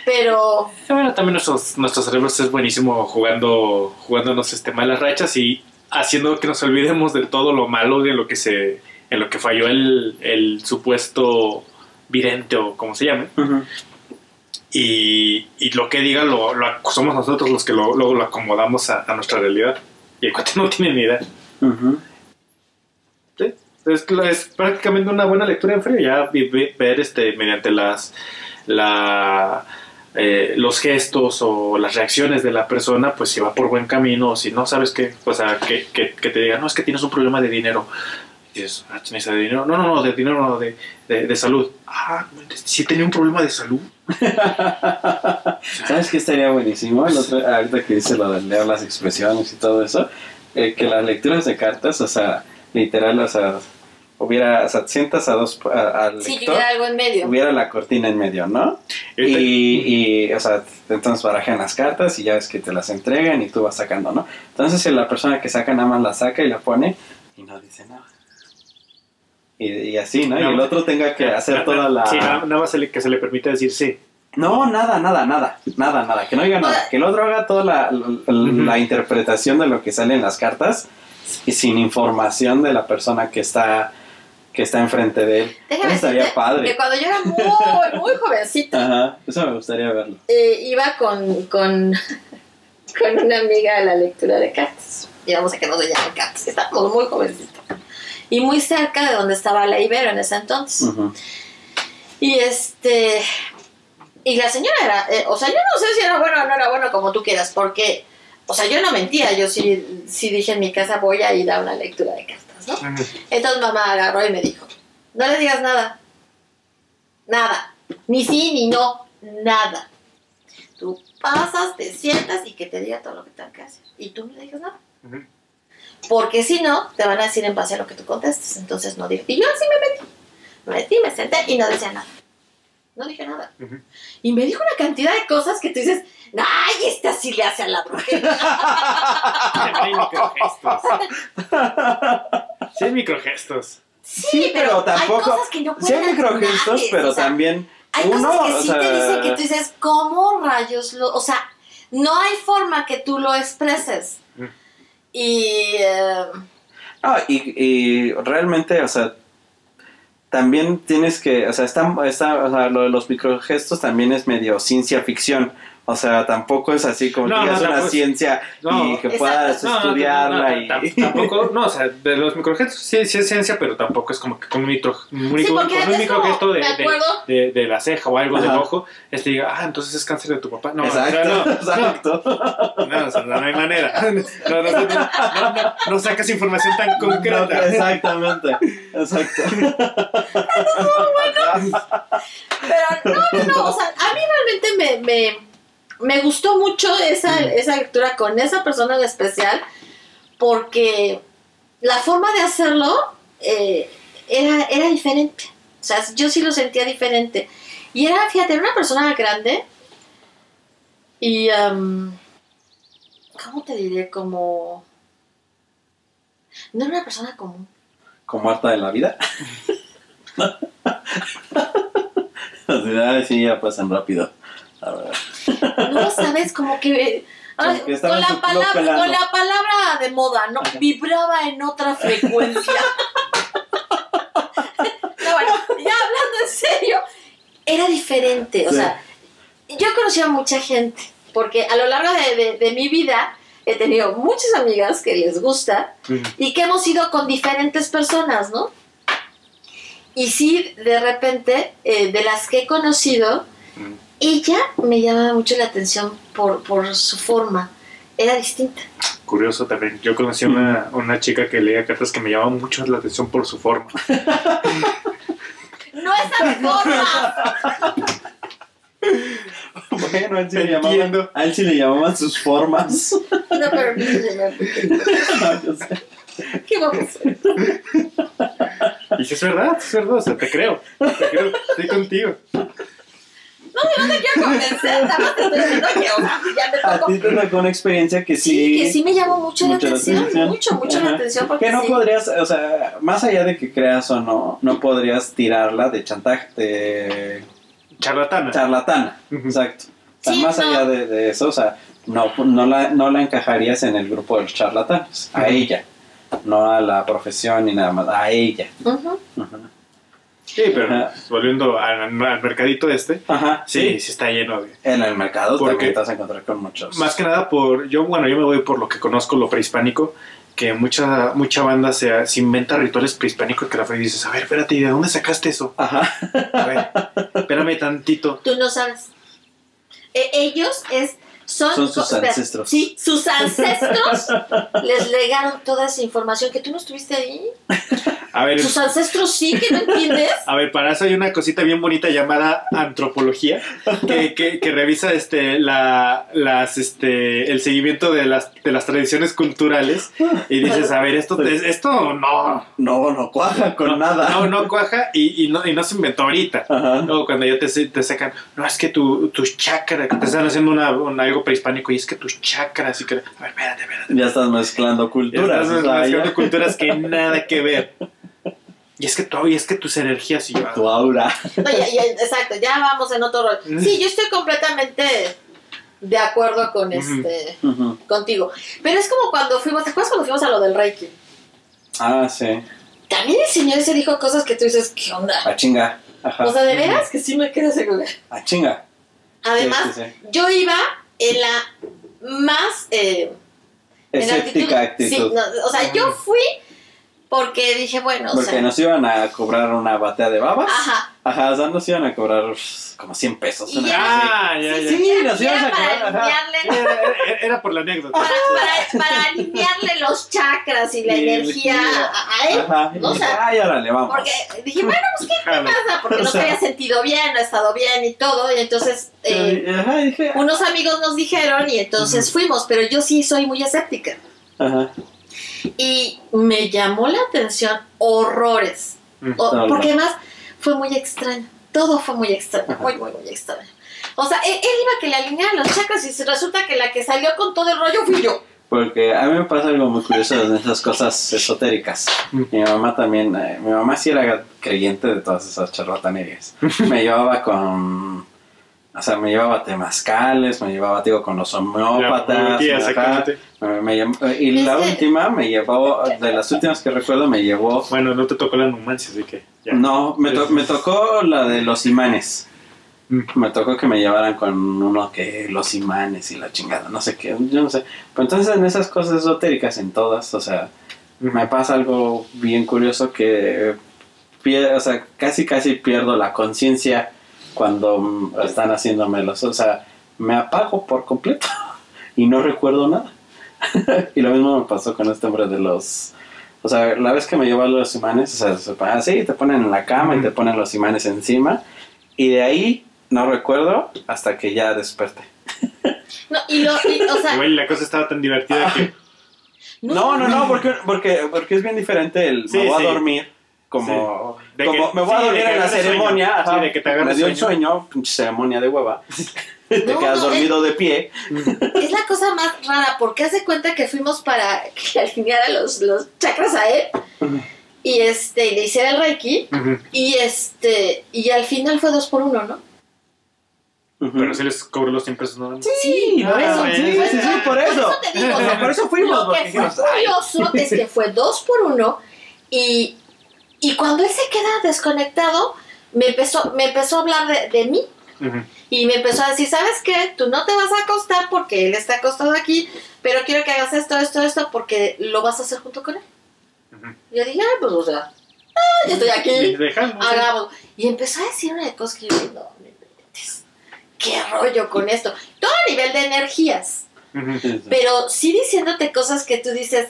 Pero Bueno, también nuestros, nuestros cerebros es buenísimo jugando, jugándonos este, malas rachas y haciendo que nos olvidemos de todo lo malo de lo que se, en lo que falló el, el supuesto vidente o como se llame. Y, y lo que diga lo, somos nosotros los que lo- luego lo acomodamos a, a nuestra realidad. Y el cuate no tiene ni idea. Sí, Es, es prácticamente una buena lectura en frío, ya ver este mediante las la eh, los gestos o las reacciones de la persona, pues si va por buen camino, o si no sabes qué, pues a que, que, que te diga, no, es que tienes un problema de dinero. Y dices, ah, ¿tienes de dinero? No, no, no, de dinero, no, de, de, de salud. Ah, sí tenía un problema de salud. ¿Sabes qué estaría buenísimo? El otro- ahorita que dice lo de leer las expresiones y todo eso, eh, que las lecturas de cartas, o sea, literal, o sea, hubiera, o sea, sientas a dos, a- al si lector, hubiera algo en medio. hubiera la cortina en medio, ¿no? Y, Y, y, o sea, entonces barajan las cartas y ya ves que te las entregan y tú vas sacando, ¿no? Entonces si la persona que saca nada más la saca y la pone y no dice nada. Y, y así, ¿no? Y No. el otro tenga que hacer toda la... Sí, nada, nada más se le- que se le permite decir sí. No, nada, nada, nada, nada, nada, que no diga nada, que el otro haga toda la, la- la interpretación de lo que sale en las cartas y sin información de la persona que está que está enfrente de él. Déjame Eso estaría decirte padre. que cuando yo era muy, muy jovencita, Ajá, eso me gustaría verlo. eh, iba con, con, con una amiga a la lectura de cartas. Íbamos a que nos llaman cartas. Estábamos muy jovencitos. Y muy cerca de donde estaba la Ibero en ese entonces. Y este. Y la señora era. eh, o sea, yo no sé si era bueno o no era bueno, como tú quieras, porque. O sea, yo no mentía. Yo sí, sí dije en mi casa voy a ir a una lectura de cartas, ¿no? Entonces mamá agarró y me dijo: No le digas nada. Nada. Ni sí ni no. Nada. Tú pasas, te sientas y que te diga todo lo que tenga que hacer. Y tú no le digas nada. Ujú. Porque si no, te van a decir en base a lo que tú contestes. Entonces no digo. Y yo así me metí. Me metí, me senté y no decía nada. No dije nada. Y me dijo una cantidad de cosas que tú dices, ¡ay, este así le hace a la brujería! Hay microgestos. Sí, hay microgestos. Sí, pero tampoco- Hay cosas que no Sí hay microgestos, nadie, pero o sea, también Hay uno, cosas que o sí sea, te dicen que tú dices, ¿cómo rayos lo.? O sea, no hay forma que tú lo expreses. Y... eh, No, y, y realmente, o sea, también tienes que, o sea, está, o sea, lo de los microgestos también es medio ciencia ficción. O sea, tampoco es así como No, que no, es una ciencia no, y que puedas estudiarla no, no, y... tam- Tampoco, no, o sea, de los microgestos sí, sí es ciencia, pero tampoco es como que con un, micro, un, porque con un de, de, de- de la ceja o algo del Ajá. ojo, este diga, ah, entonces es cáncer de tu papá. No, exacto, o sea, no, exacto. no, no, o sea, no hay manera. No, no, no, no, no, no sacas información tan concreta. No, exactamente, exacto. Pero no, no, no, o sea, a mí realmente me, me, me gustó mucho esa, esa lectura con esa persona en especial, porque la forma de hacerlo eh, era, era diferente. O sea, yo sí lo sentía diferente. Y era, fíjate, era una persona grande y, am, ¿cómo te diré? Como... No era una persona común. Como harta de la vida. Las ciudades sí ya pasan rápido. La verdad. No, sabes, como que... estaba con, la palabra, pelando. con la palabra de moda, ¿no? Vibraba en otra frecuencia. no, bueno, ya hablando en serio, era diferente. O Sí. sea, yo conocí a mucha gente, porque a lo largo de, de- de mi vida he tenido muchas amigas que les gusta y que hemos ido con diferentes personas, ¿no? Y sí, de repente, eh, de las que he conocido, Mm. Ella me llamaba mucho la atención por, por su forma. Era distinta. Curioso también. Yo conocí a una, una chica que leía cartas que me llamaba mucho la atención por su forma. No esas formas. Bueno, a él sí, le llamaban, entiendo. a él sí le llamaban sus formas. No, pero. No, yo sé. ¿Qué vamos a hacer? Y si es verdad, es verdad, o sea, te creo. Te creo, estoy contigo. No, yo no te quiero convencer, nada más te estoy diciendo que, o sea, ya A tocó. ti te tocó una experiencia que sí. Sí, que sí me llamó mucho, mucho la la atención, mucho, mucho la Ajá. atención porque Que no sí. podrías, o sea, más allá de que creas o no, no podrías tirarla de chantaje, de Charlatana. charlatana. Exacto. O sea, Sí, más no. allá de, de eso, o sea, no, no, la, no la encajarías en el grupo de los charlatanes, a ella. No a la profesión ni nada más, a ella. Ujú. Ujú. Sí, pero Ajá. volviendo al, al mercadito este, Ajá, sí, sí está lleno de... En el mercado Porque- también te vas a encontrar con muchos. Más que nada por, yo, bueno, yo me voy por lo que conozco, lo prehispánico, que mucha mucha banda se, se inventa rituales prehispánicos que la fe dices, a ver, espérate, ¿y de dónde sacaste eso? Ajá. A ver, espérame tantito. Tú no sabes. E- ellos es, son, Son sus espera, ancestros. Sí, sus ancestros les legaron toda esa información que tú no estuviste ahí. A ver, Sus ancestros sí, que no entiendes. a ver, para eso hay una cosita bien bonita llamada antropología, que, que, que revisa este, la, las, este, el seguimiento de las, de las tradiciones culturales y dices, a ver, esto, esto no, No, no cuaja con no, nada. No, no cuaja y, y no, y no se inventó ahorita. Ajá. Luego cuando ya te, te sacan, no, es que tu, tus chakras, que te están haciendo una, un- algo prehispánico y es que tus chakras y que... A ver, espérate, espérate. Ya estás mezclando Ya culturas. estás sea, mezclando ya- culturas que nada que ver. Y es que tú, y es que tus energías y yo... Tu aura. No, ya- ya- exacto, ya vamos en otro rol. Sí, yo estoy completamente de acuerdo con este contigo. Pero es como cuando fuimos, ¿te acuerdas cuando fuimos a lo del Reiki? Ah, sí. También el señor se dijo cosas que tú dices, ¿qué onda? A chinga. Ajá. O sea, de veras que sí me quedé segura. A chinga. Además, Sí, sí, sí. yo iba en la más eh, en la Escéptica actitud- actitud. Sí, no, o sea, yo fui porque dije, bueno, o Porque sea, nos iban a cobrar una batea de babas. ajá. Ajá, o sea, nos iban a cobrar como 100 pesos. Una ya. Ah, ya, Sí, ya. sí, Sí, era- nos era a para cobrar, alinearle, Era, era- era por la anécdota. para, para, para alinearle los chakras y la Y energía a, a él. Ajá. ¿no? O sea, Ay, órale, vamos. Porque dije, bueno, pues qué Jalo. pasa, porque no O se sea. había sentido bien, no ha estado bien y todo. Y entonces eh, Ajá, dije. unos amigos nos dijeron y entonces fuimos, pero yo sí soy muy escéptica. Ajá. Y me llamó la atención horrores. Mm. O- porque además fue muy extraño. Todo fue muy extraño, Ajá. muy, muy, muy extraño. O sea, él, él iba a que le alinearan los chakras y resulta que la que salió con todo el rollo fui yo. Porque a mí me pasa algo muy curioso de esas cosas esotéricas. Mm. Mi mamá también, eh, mi mamá sí era creyente de todas esas charlatanerías. Me llevaba con O sea, me llevaba temazcales, me llevaba, digo, con los homeópatas. tía, me- ajá. exactamente. Me- me llam- y la última me llevó, de las últimas que recuerdo, me llevó. Bueno, no te tocó la numancia, así que ya. No, me, to- me tocó la de los imanes. Mm. Me tocó que me llevaran con uno que los imanes y la chingada, no sé qué, yo no sé. Pero entonces en esas cosas esotéricas, en todas, o sea, me pasa algo bien curioso que, o sea, casi casi pierdo la conciencia cuando mm, están haciéndomelos. O sea, me apago por completo y no recuerdo nada. y lo mismo me pasó con este hombre de los... O sea, la vez que me llevó a los imanes, o sea, se así, te ponen en la cama y te ponen los imanes encima. Y de ahí no recuerdo hasta que ya desperté. No, y lo, y, o sea, la cosa estaba tan divertida que. No, no, no, porque, porque, porque es bien diferente el Sí, me voy sí. a dormir como, Sí. De como que- me voy a sí, dormir en la agarre sueño. ceremonia, Sí, ajá, de que te me dio el sueño. pinche ceremonia de hueva, te No, quedas no, dormido de pie, es la cosa más rara, porque hace cuenta que fuimos para que alineara los, los chakras a él y este, le hiciera el reiki Ujú. y este, y al final fue dos por uno, ¿no? Pero si les cobró los 100 pesos nada más. Sí, por eso. sí, Fue- sí, sí, por Por eso. eso te digo, o sea, por eso fuimos, Lo porque que fue curioso es que fue dos por uno y, y cuando él se queda desconectado, me empezó, me empezó a hablar de, de mí y me empezó a decir, ¿sabes qué? Tú no te vas a acostar porque él está acostado aquí, pero quiero que hagas esto, esto, esto, porque lo vas a hacer junto con él. Y yo dije, ah, pues, o sea, ah, yo estoy Y aquí, dejamos. hagamos. Y empezó a decir una de cosas que yo dije, no, no inventes. qué rollo con esto. Todo a nivel de energías. Sí, sí. Pero sí diciéndote cosas que tú dices,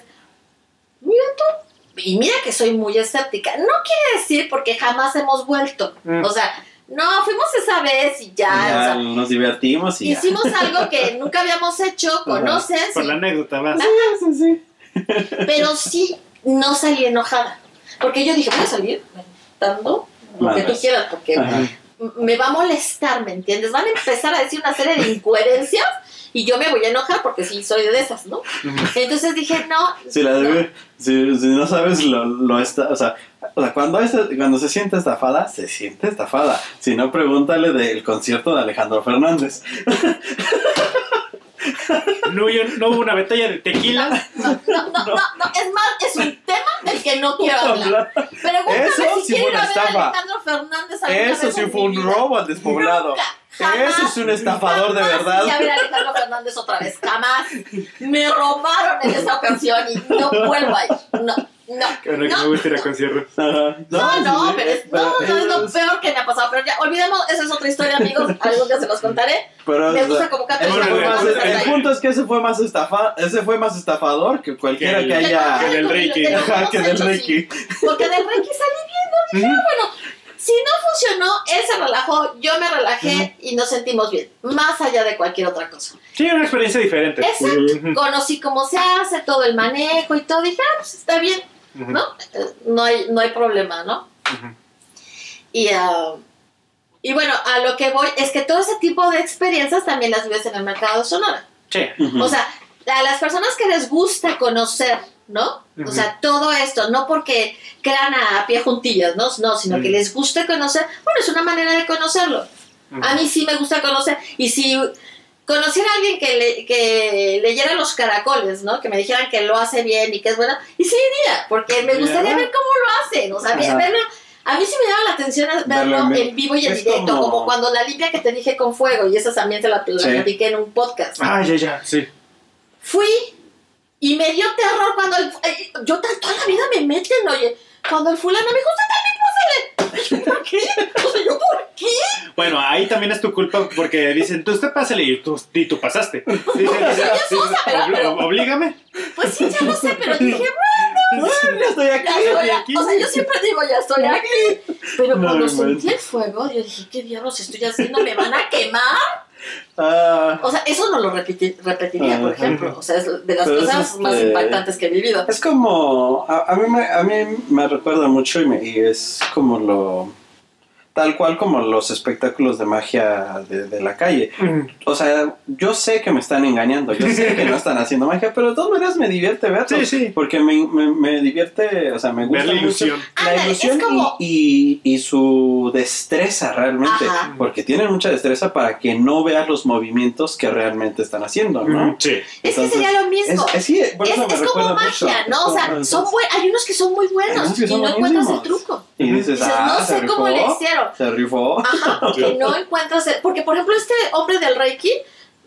mira tú, y mira que soy muy escéptica. No quiere decir porque jamás hemos vuelto. Mm. O sea, no, fuimos esa vez y ya. Ya o sea, nos divertimos y ya. hicimos algo que nunca habíamos hecho, conocen, Por sí, la anécdota más. Sí, sí. pero sí no salí enojada. Porque yo dije, voy a salir mentando lo que tú quieras, porque Ajá. me va a molestar, ¿me entiendes? Van a empezar a decir una serie de incoherencias y yo me voy a enojar porque sí soy de esas, ¿no? Entonces dije, no. Si, la no. debe- si, si no sabes lo, lo está, o sea, o sea cuando, es- cuando se siente estafada, se siente estafada. Si no, pregúntale del concierto de Alejandro Fernández. No, hubo- no hubo una batalla de tequila. No, no, no, no, no, es más, es un tema del que no quiero hablar. Pregúntame Eso si sí quiero fue una a ver a estafa. Alejandro Fernández Eso sí fue un robo al despoblado. Jamás, Eso es un estafador de jamás verdad. fui a ver a Alejandro Fernández otra vez, jamás. Me robaron en esa ocasión y no vuelvo a ir. No, no, Bueno, que me no. gusta ir a conciertos. Ajá. No, no, sí, pero es, no, no, es lo peor que me ha pasado. Pero ya, olvidemos, esa es otra historia, amigos. Algo que se los contaré. pero, Me gusta como ese Fernández el punto es que ese fue más estafa, ese fue más estafador que cualquiera Que haya que del Reiki. de que del. Reiki. Porque del Reiki salí viendo. Dije, ah, bueno, si no funcionó, él se relajó, yo me relajé y nos sentimos bien. Más allá de cualquier otra cosa. Sí, una experiencia diferente. Exacto. Conocí cómo se hace, todo el manejo y todo. Dije, ah, pues está bien. ¿no? No hay, no hay problema, ¿no? Y, ah, y bueno, a lo que voy es que todo ese tipo de experiencias también las vives en el mercado de Sonora. Sí. O sea, a las personas que les gusta conocer, ¿no? O sea, todo esto, no porque crean a, pie juntillas, ¿no? No, sino que les gusta conocer, bueno, es una manera de conocerlo. A mí sí me gusta conocer. Y si conociera a alguien que, le- que leyera los caracoles, ¿no? Que me dijeran que lo hace bien y que es bueno, y sí iría, porque me gustaría ver cómo lo hacen, o sea, verlo. A mí sí me llama la atención verlo en vivo y en directo, como... como- cuando la limpia que te dije con fuego, y esa también se la, la Sí. platiqué en un podcast. Ah, ya, ya, sí. Fui y me dio terror cuando el, eh, yo toda la vida me meten, oye, cuando el fulano me dijo, usted también pásale. ¿Por qué? O sea, yo, ¿por qué? Bueno, ahí también es tu culpa porque dicen, tú usted pásale y tú, y tú pasaste. Dicen, dicen, dicen, ¿verdad? "Obli- ob- oblígame. Pues sí, ya lo sé, pero dije, ya estoy aquí. ya estoy aquí. aquí. O sea, yo siempre digo, ya estoy aquí. Pero No cuando sentí el fuego, yo dije, ¿qué diablos estoy haciendo? ¿Me van a quemar? Ah, O sea, eso no lo repeti- repetiría, por ejemplo. O sea, es de las Pero cosas más este- impactantes que he vivido. es como, a, a mí me, a mí me recuerda mucho y, me- y es como lo, tal cual como los espectáculos de magia de, de la calle. O sea, yo sé que me están engañando, yo sé que no están haciendo magia, pero de todas maneras me divierte verlos. Sí, sí. Porque me, me, me divierte, o sea, me gusta Ver la mucho ilusión. la Ándale, ilusión como- y, y, y su destreza realmente. Ajá. Porque tienen mucha destreza para que no veas los movimientos que realmente están haciendo, ¿no? Mm, Sí. Es que Entonces, sería lo mismo. Es, es- sí, Es, como magia, mucho. ¿no? O sea, Entonces, son buen- hay unos que son muy buenos y no encuentras el buenísimos. truco. Y dices, Dices, ah, no sé cómo le rifó, Se rifó. Ajá, porque no encuentras el- Porque, por ejemplo, este hombre del Reiki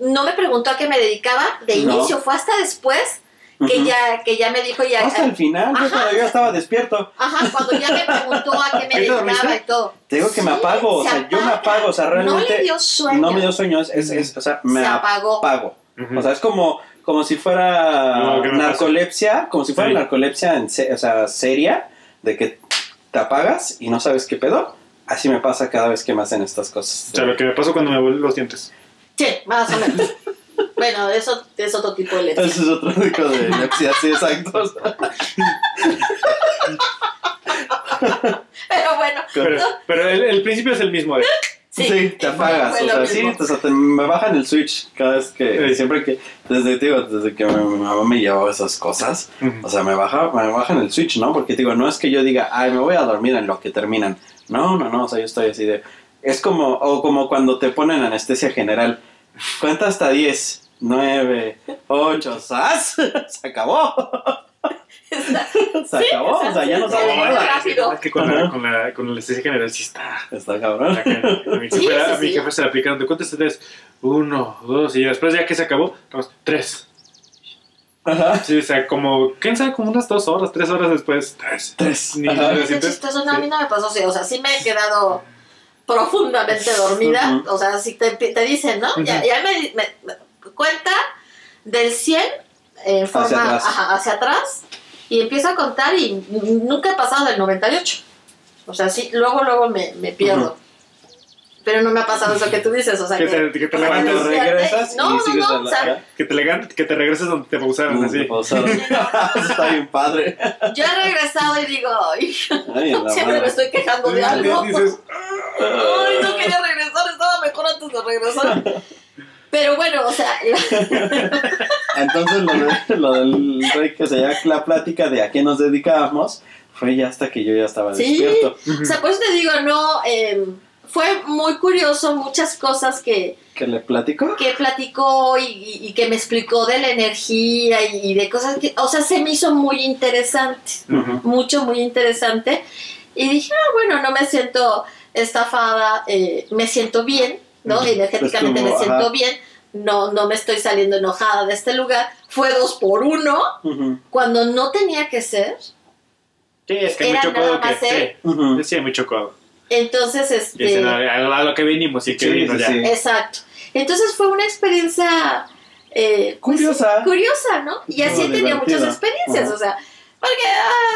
no me preguntó a qué me dedicaba de No. inicio, fue hasta después que, ya, que ya me dijo ya... Hasta el final, yo Ajá. todavía estaba despierto. Ajá, cuando ya me preguntó a qué me ¿Ahí te dedicaba y todo. Te digo que me apago, o se sea, yo me apago, o sea, No realmente le dio sueño. no me dio sueño, es, es- es- o sea, me Se apagó. apago. O sea, es como, como si fuera No, ¿qué me pasa? narcolepsia, como si fuera Sí. narcolepsia en se- o sea, seria, de que te apagas y no sabes qué pedo. Así me pasa cada vez que me hacen estas cosas. O sea, lo que me pasó cuando me vuelven los dientes. Sí, más o menos. bueno, eso es otro tipo de lección. Ese es otro tipo de epilepsia, sí, exacto. Pero bueno, Pero, pero el, el principio es el mismo. De, Sí, te apagas, fue o sea, sí, o sea, te- me bajan el switch cada vez que, Sí. siempre que, desde, digo, desde que mi, mi mamá me llevaba esas cosas, Ujú. o sea, me baja, me bajan el switch, ¿no? Porque digo, no es que yo diga, ay, me voy a dormir en lo que terminan, no, no, no, o sea, yo estoy así de, es como, o como cuando te ponen anestesia general, cuenta hasta 10, 9, 8, ¡zas! Se acabó, se acabó, o sea, ya no sabes sí, nada. Es que con la, con, la, con la anestesia general sí está. Está cabrón. A mi Sí, jefe, sí, a mi sí. jefe se le aplicaron. ¿De cuántos tres? Uno, dos, y después ya que se acabó, tres. Ajá. Sí, o sea, como, ¿quién sabe? Como unas dos horas, tres horas después. Tres. Tres. Ni nada, chistoso, no, a mí no me pasó así. O sea, sí me he quedado profundamente dormida. O sea, si te, te dicen, ¿no? Ya, Ujú. ya me, me- me cuenta del 100 en forma Hacia atrás. ajá, hacia atrás y empiezo a contar y nunca he pasado del 98. O sea, sí, luego, luego me, me pierdo. Pero no me ha pasado eso que tú dices, o sea, Que que... te, que te o sea, levantes, Cuando regresas no, y no, sigues no, o sea, que te, legan- que te regreses donde te pausaron, Mm, así. te pausaron. Eso Está bien padre. Yo he regresado y digo, ay, siempre madre. me estoy quejando de algo. Dices, Ay, no quería regresar, estaba mejor antes de regresar. Pero bueno, o sea, Entonces lo, de- lo del rey que se llama la plática de a qué nos dedicábamos fue ya hasta que yo ya estaba Sí. despierto. o sea, pues te digo, no, eh, fue muy curioso muchas cosas que, ¿Que le platico? que platicó y, y- y que me explicó de la energía y, y de cosas que, o sea, se me hizo muy interesante, mucho, muy interesante. Y dije, ah, bueno, no me siento estafada, eh, me siento bien, ¿no? Energéticamente me siento ajá. bien. No, no me estoy saliendo enojada de este lugar. Fue dos por uno, cuando no tenía que ser. Sí, es que Era mucho nada que. él. Sí, sí, mucho codo. Entonces, este. dicen, a, lo que vinimos y que Sí, vino sí, ya. sí. Exacto. Entonces fue una experiencia eh, pues, Curiosa. curiosa, ¿no? Y así he tenido muchas experiencias, Ajá. o sea, porque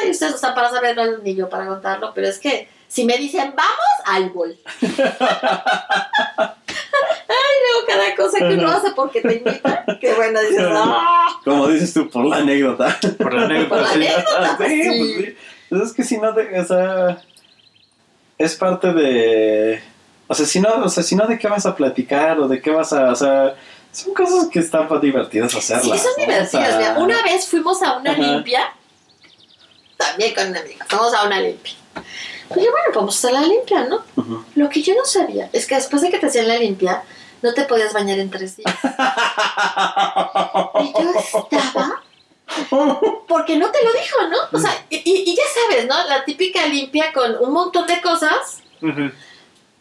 ay, ustedes no están para saberlo ni yo para contarlo, pero es que si me dicen vamos, ahí voy. ay, luego cada cosa que uno hace porque te invitan, que bueno, dices, ah, Como dices tú, por la anécdota. Por la anécdota, Por la sí. anécdota. sí, Sí. pues sí. Pues es que si no, de, o sea, es parte de... O sea, si no, o sea, si no, ¿de qué vas a platicar? ¿O de qué vas a...? O sea, son cosas que están pues, divertidas hacerlas. sí, son ¿no? O divertidas. sea, mira. Una vez fuimos a una Ajá. limpia, también con una amiga, fuimos a una limpia. Dije, bueno, vamos a hacer la limpia, ¿no? Lo que yo no sabía es que después de que te hacían la limpia, no te podías bañar en tres días. Y yo estaba. Porque no te lo dijo, ¿no? O sea, y, y- ya sabes, ¿no? La típica limpia con un montón de cosas Ujú.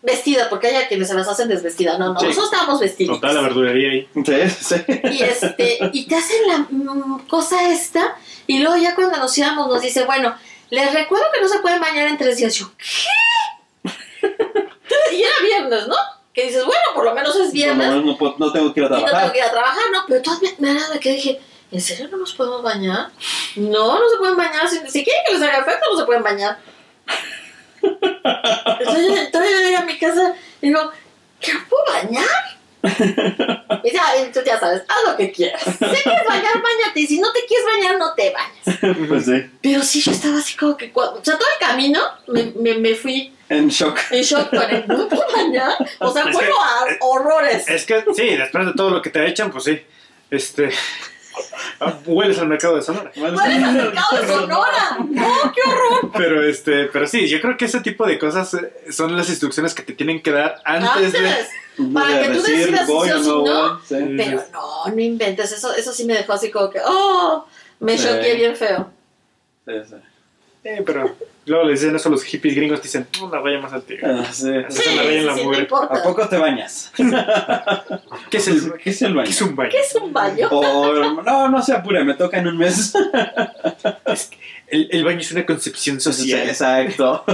vestida, porque hay a quienes se las hacen desvestida. No, no, Sí. nosotros estábamos vestidos. Total, la verdulería ahí. Sí, sí. Y, este, y te hacen la mm, cosa esta, y luego ya cuando nos íbamos nos dice, bueno, les recuerdo que no se pueden bañar en tres días. Yo, ¿qué? y era viernes, ¿no? Que dices, bueno, por lo menos es Por lo viernes. menos no, puedo- no tengo que ir a Y no tengo trabajar. que ir a trabajar, ¿no? Pero todas me, me era de que dije, ¿en serio no nos podemos bañar? No, no se pueden bañar. Si, si quieren que les haga efecto, no se pueden bañar. Entonces, yo- llegué a mi casa y digo, ¿qué puedo bañar? Y ya, tú ya sabes, haz lo que quieras. Si quieres bañar, bañate. Y si no te quieres bañar, no te bañes. Pues sí, Pero sí, yo estaba así como que... cuando- o sea, todo el camino me, me, me fui en shock. en shock con el... ¿No puedo bañar? O sea, fueron a horrores. Es que sí, después de todo lo que te echan, pues sí. Este. Hueles al mercado de Sonora. ¿Cuál es el mercado de Sonora? ¡No, qué horror! Pero este, pero sí, yo creo que ese tipo de cosas eh, son las instrucciones que te tienen que dar antes, de. Para que tú Decir, decidas si sí o no no. voy, sí. Pero no, no inventes. Eso, eso sí me dejó así como que... ¡Oh! Me Sí. choqué bien feo. Sí, sí. Eh, pero luego le dicen eso a los hippies gringos, dicen, no, la raya más alta. Ah, sí. Esa es la raya en la sí, no mugre. importa. ¿A poco te bañas? ¿Qué es el, ¿Qué es el baño? qué es un baño? ¿Qué es un baño? O, no, no se apure, me toca en un mes. El, el baño es una concepción social. Exacto.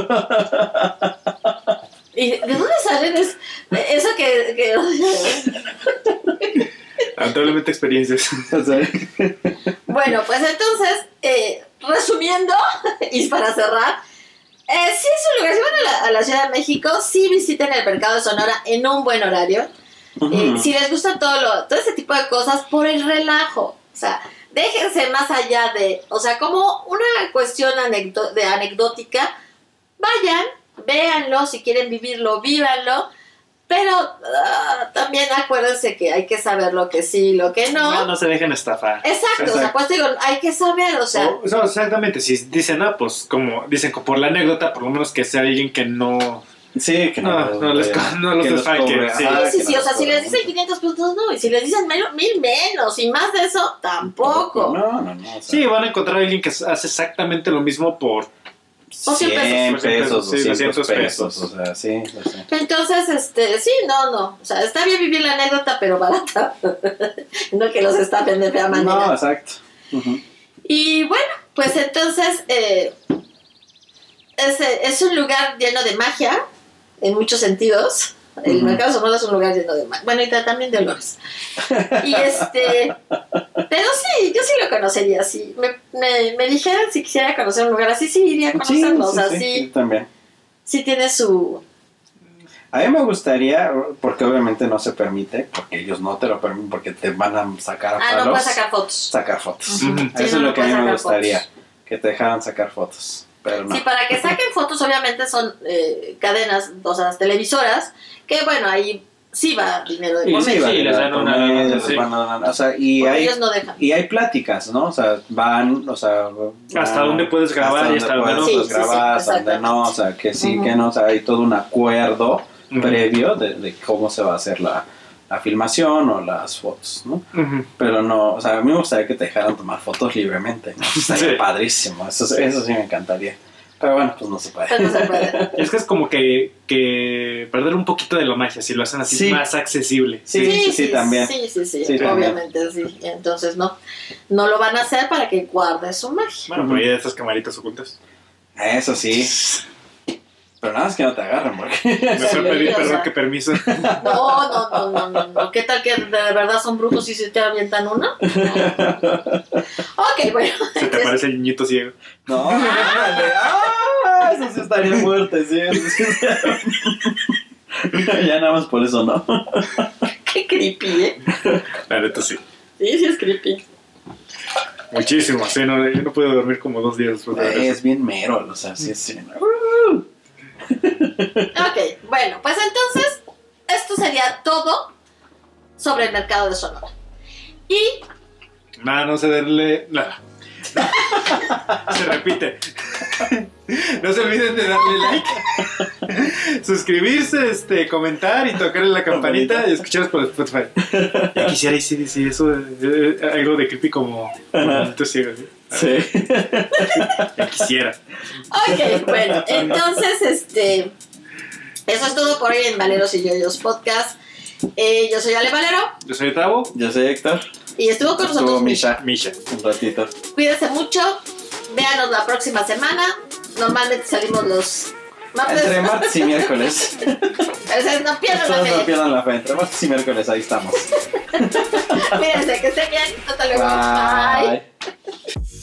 ¿Y de dónde salen es, eso que, que- Lamentablemente experiencias. O sea, Bueno, pues entonces, eh, resumiendo, y para cerrar, eh, sí es un lugar, si van a la, a la Ciudad de México, sí visiten el Mercado de Sonora en un buen horario. Eh, si les gusta todo, lo, todo ese tipo de cosas, por el relajo. O sea, déjense más allá de, o sea, como una cuestión anecdo- de anecdótica, vayan, véanlo, si quieren vivirlo, vívanlo. Pero ah, también acuérdense que hay que saber lo que sí, lo que no. No, no se dejen estafar. Exacto, o sea, Exacto. pues digo, hay que saber, o sea, O- o sea, exactamente, si dicen, ah, pues como dicen, por la anécdota, por lo menos que sea alguien que no. Sí, que no, No, no les no los cobre, sí. sí, sí, no o sea, los si les dicen 500 pesos, no, y si les dicen menos, mil menos, y más de eso, tampoco. No, no, no. o sea, Sí, van a encontrar a alguien que hace exactamente lo mismo por. O 100 100 pesos. pesos, Sí, 200 200 pesos. pesos. O sea, sí. Entonces, este, sí, no, no, o sea, está bien vivir la anécdota, pero barata, no que los estafen de fea manera. No, exacto. Ujú. Y bueno, pues entonces, eh, es, es un lugar lleno de magia, en muchos sentidos. El mercado sonoro es un lugar lleno de magia. Bueno, y ta- también de olores. Y este. Pero sí, yo sí lo conocería. Si me, me, me dijeran si quisiera conocer un lugar así, sí iría a Sí, conocerlo. o sea, sí, sí, sí, también. sí tiene su. A mí me gustaría, porque obviamente no se permite, porque ellos no te lo permiten, porque te van a sacar Ah, palos, no puedes sacar fotos. sacar fotos. Eso es lo que a mí me gustaría, fotos. que te dejaran sacar fotos. Pero no. Sí, para que saquen fotos, obviamente son eh, cadenas, o sea, las televisoras, que bueno, ahí sí va dinero de sí, sí, les dan una medio, lana, les sí. van a dar- o sea, y porque hay, ellos no dejan. y hay pláticas, ¿no? O sea, van, o sea... Hasta van- dónde puedes grabar y hasta dónde puedes no. Sí, sí, sí, grabar, hasta dónde no, o sea, que sí, que no, o sea, hay todo un acuerdo previo de, de cómo se va a hacer la, la filmación o las fotos, ¿no? Pero no, o sea, a mí me gustaría que te dejaran tomar fotos libremente, ¿no? Estaría Sí. padrísimo, eso, eso sí me encantaría. Pero bueno, pues no se puede. Pero no se puede. Y es que es como que, que perder un poquito de la magia, si lo hacen así Sí. más accesible. Sí, sí, sí, también. Sí, sí, sí, Sí, también. obviamente, sí. Entonces no, no lo van a hacer para que guarde su magia. Bueno, ahí de estas camaritas ocultas. Eso sí. Pero nada más que no te agarren, porque... Mejor pedir o perdón sea. que permiso. No, no, no, no, no, no. ¿Qué tal que de verdad son brujos y se te avientan uno? ok, bueno. Se te parece el niñito ciego. No. ¡Ah! Eso sí estaría fuerte, sí. ya nada más por eso, ¿no? Qué creepy, ¿eh? La neta sí. Sí, sí es creepy. Muchísimo. Sí, no, yo no puedo dormir como dos días después de. Es bien mero, o sea, sí, sí. ¿no? Ok, bueno, pues entonces esto sería todo sobre el mercado de Sonora. Y Nada, no cederle nada. Se repite. No se olviden de darle like, suscribirse, este, comentar y tocarle la campanita y escucharnos por Spotify. Ya quisiera y sí, sí, eso, eh, algo de creepy como como ciego. ¿sí? Sí. Ya quisiera. Ok, bueno, entonces, este. Eso es todo por hoy en Valeros y Yoyos Podcast. Eh, yo soy Ale Valero Yo soy Tavo. Yo soy Héctor. y estuvo con Estuvo nosotros Misha Misha. un ratito. Cuídense mucho. Véanos la próxima semana. Normalmente salimos los martes. Entre martes y miércoles. Entonces, no pierdan la Todos no fe. pierdan la fe. Entre martes y miércoles, ahí estamos. Cuídense, que estén bien. Hasta luego. Bye. Bye.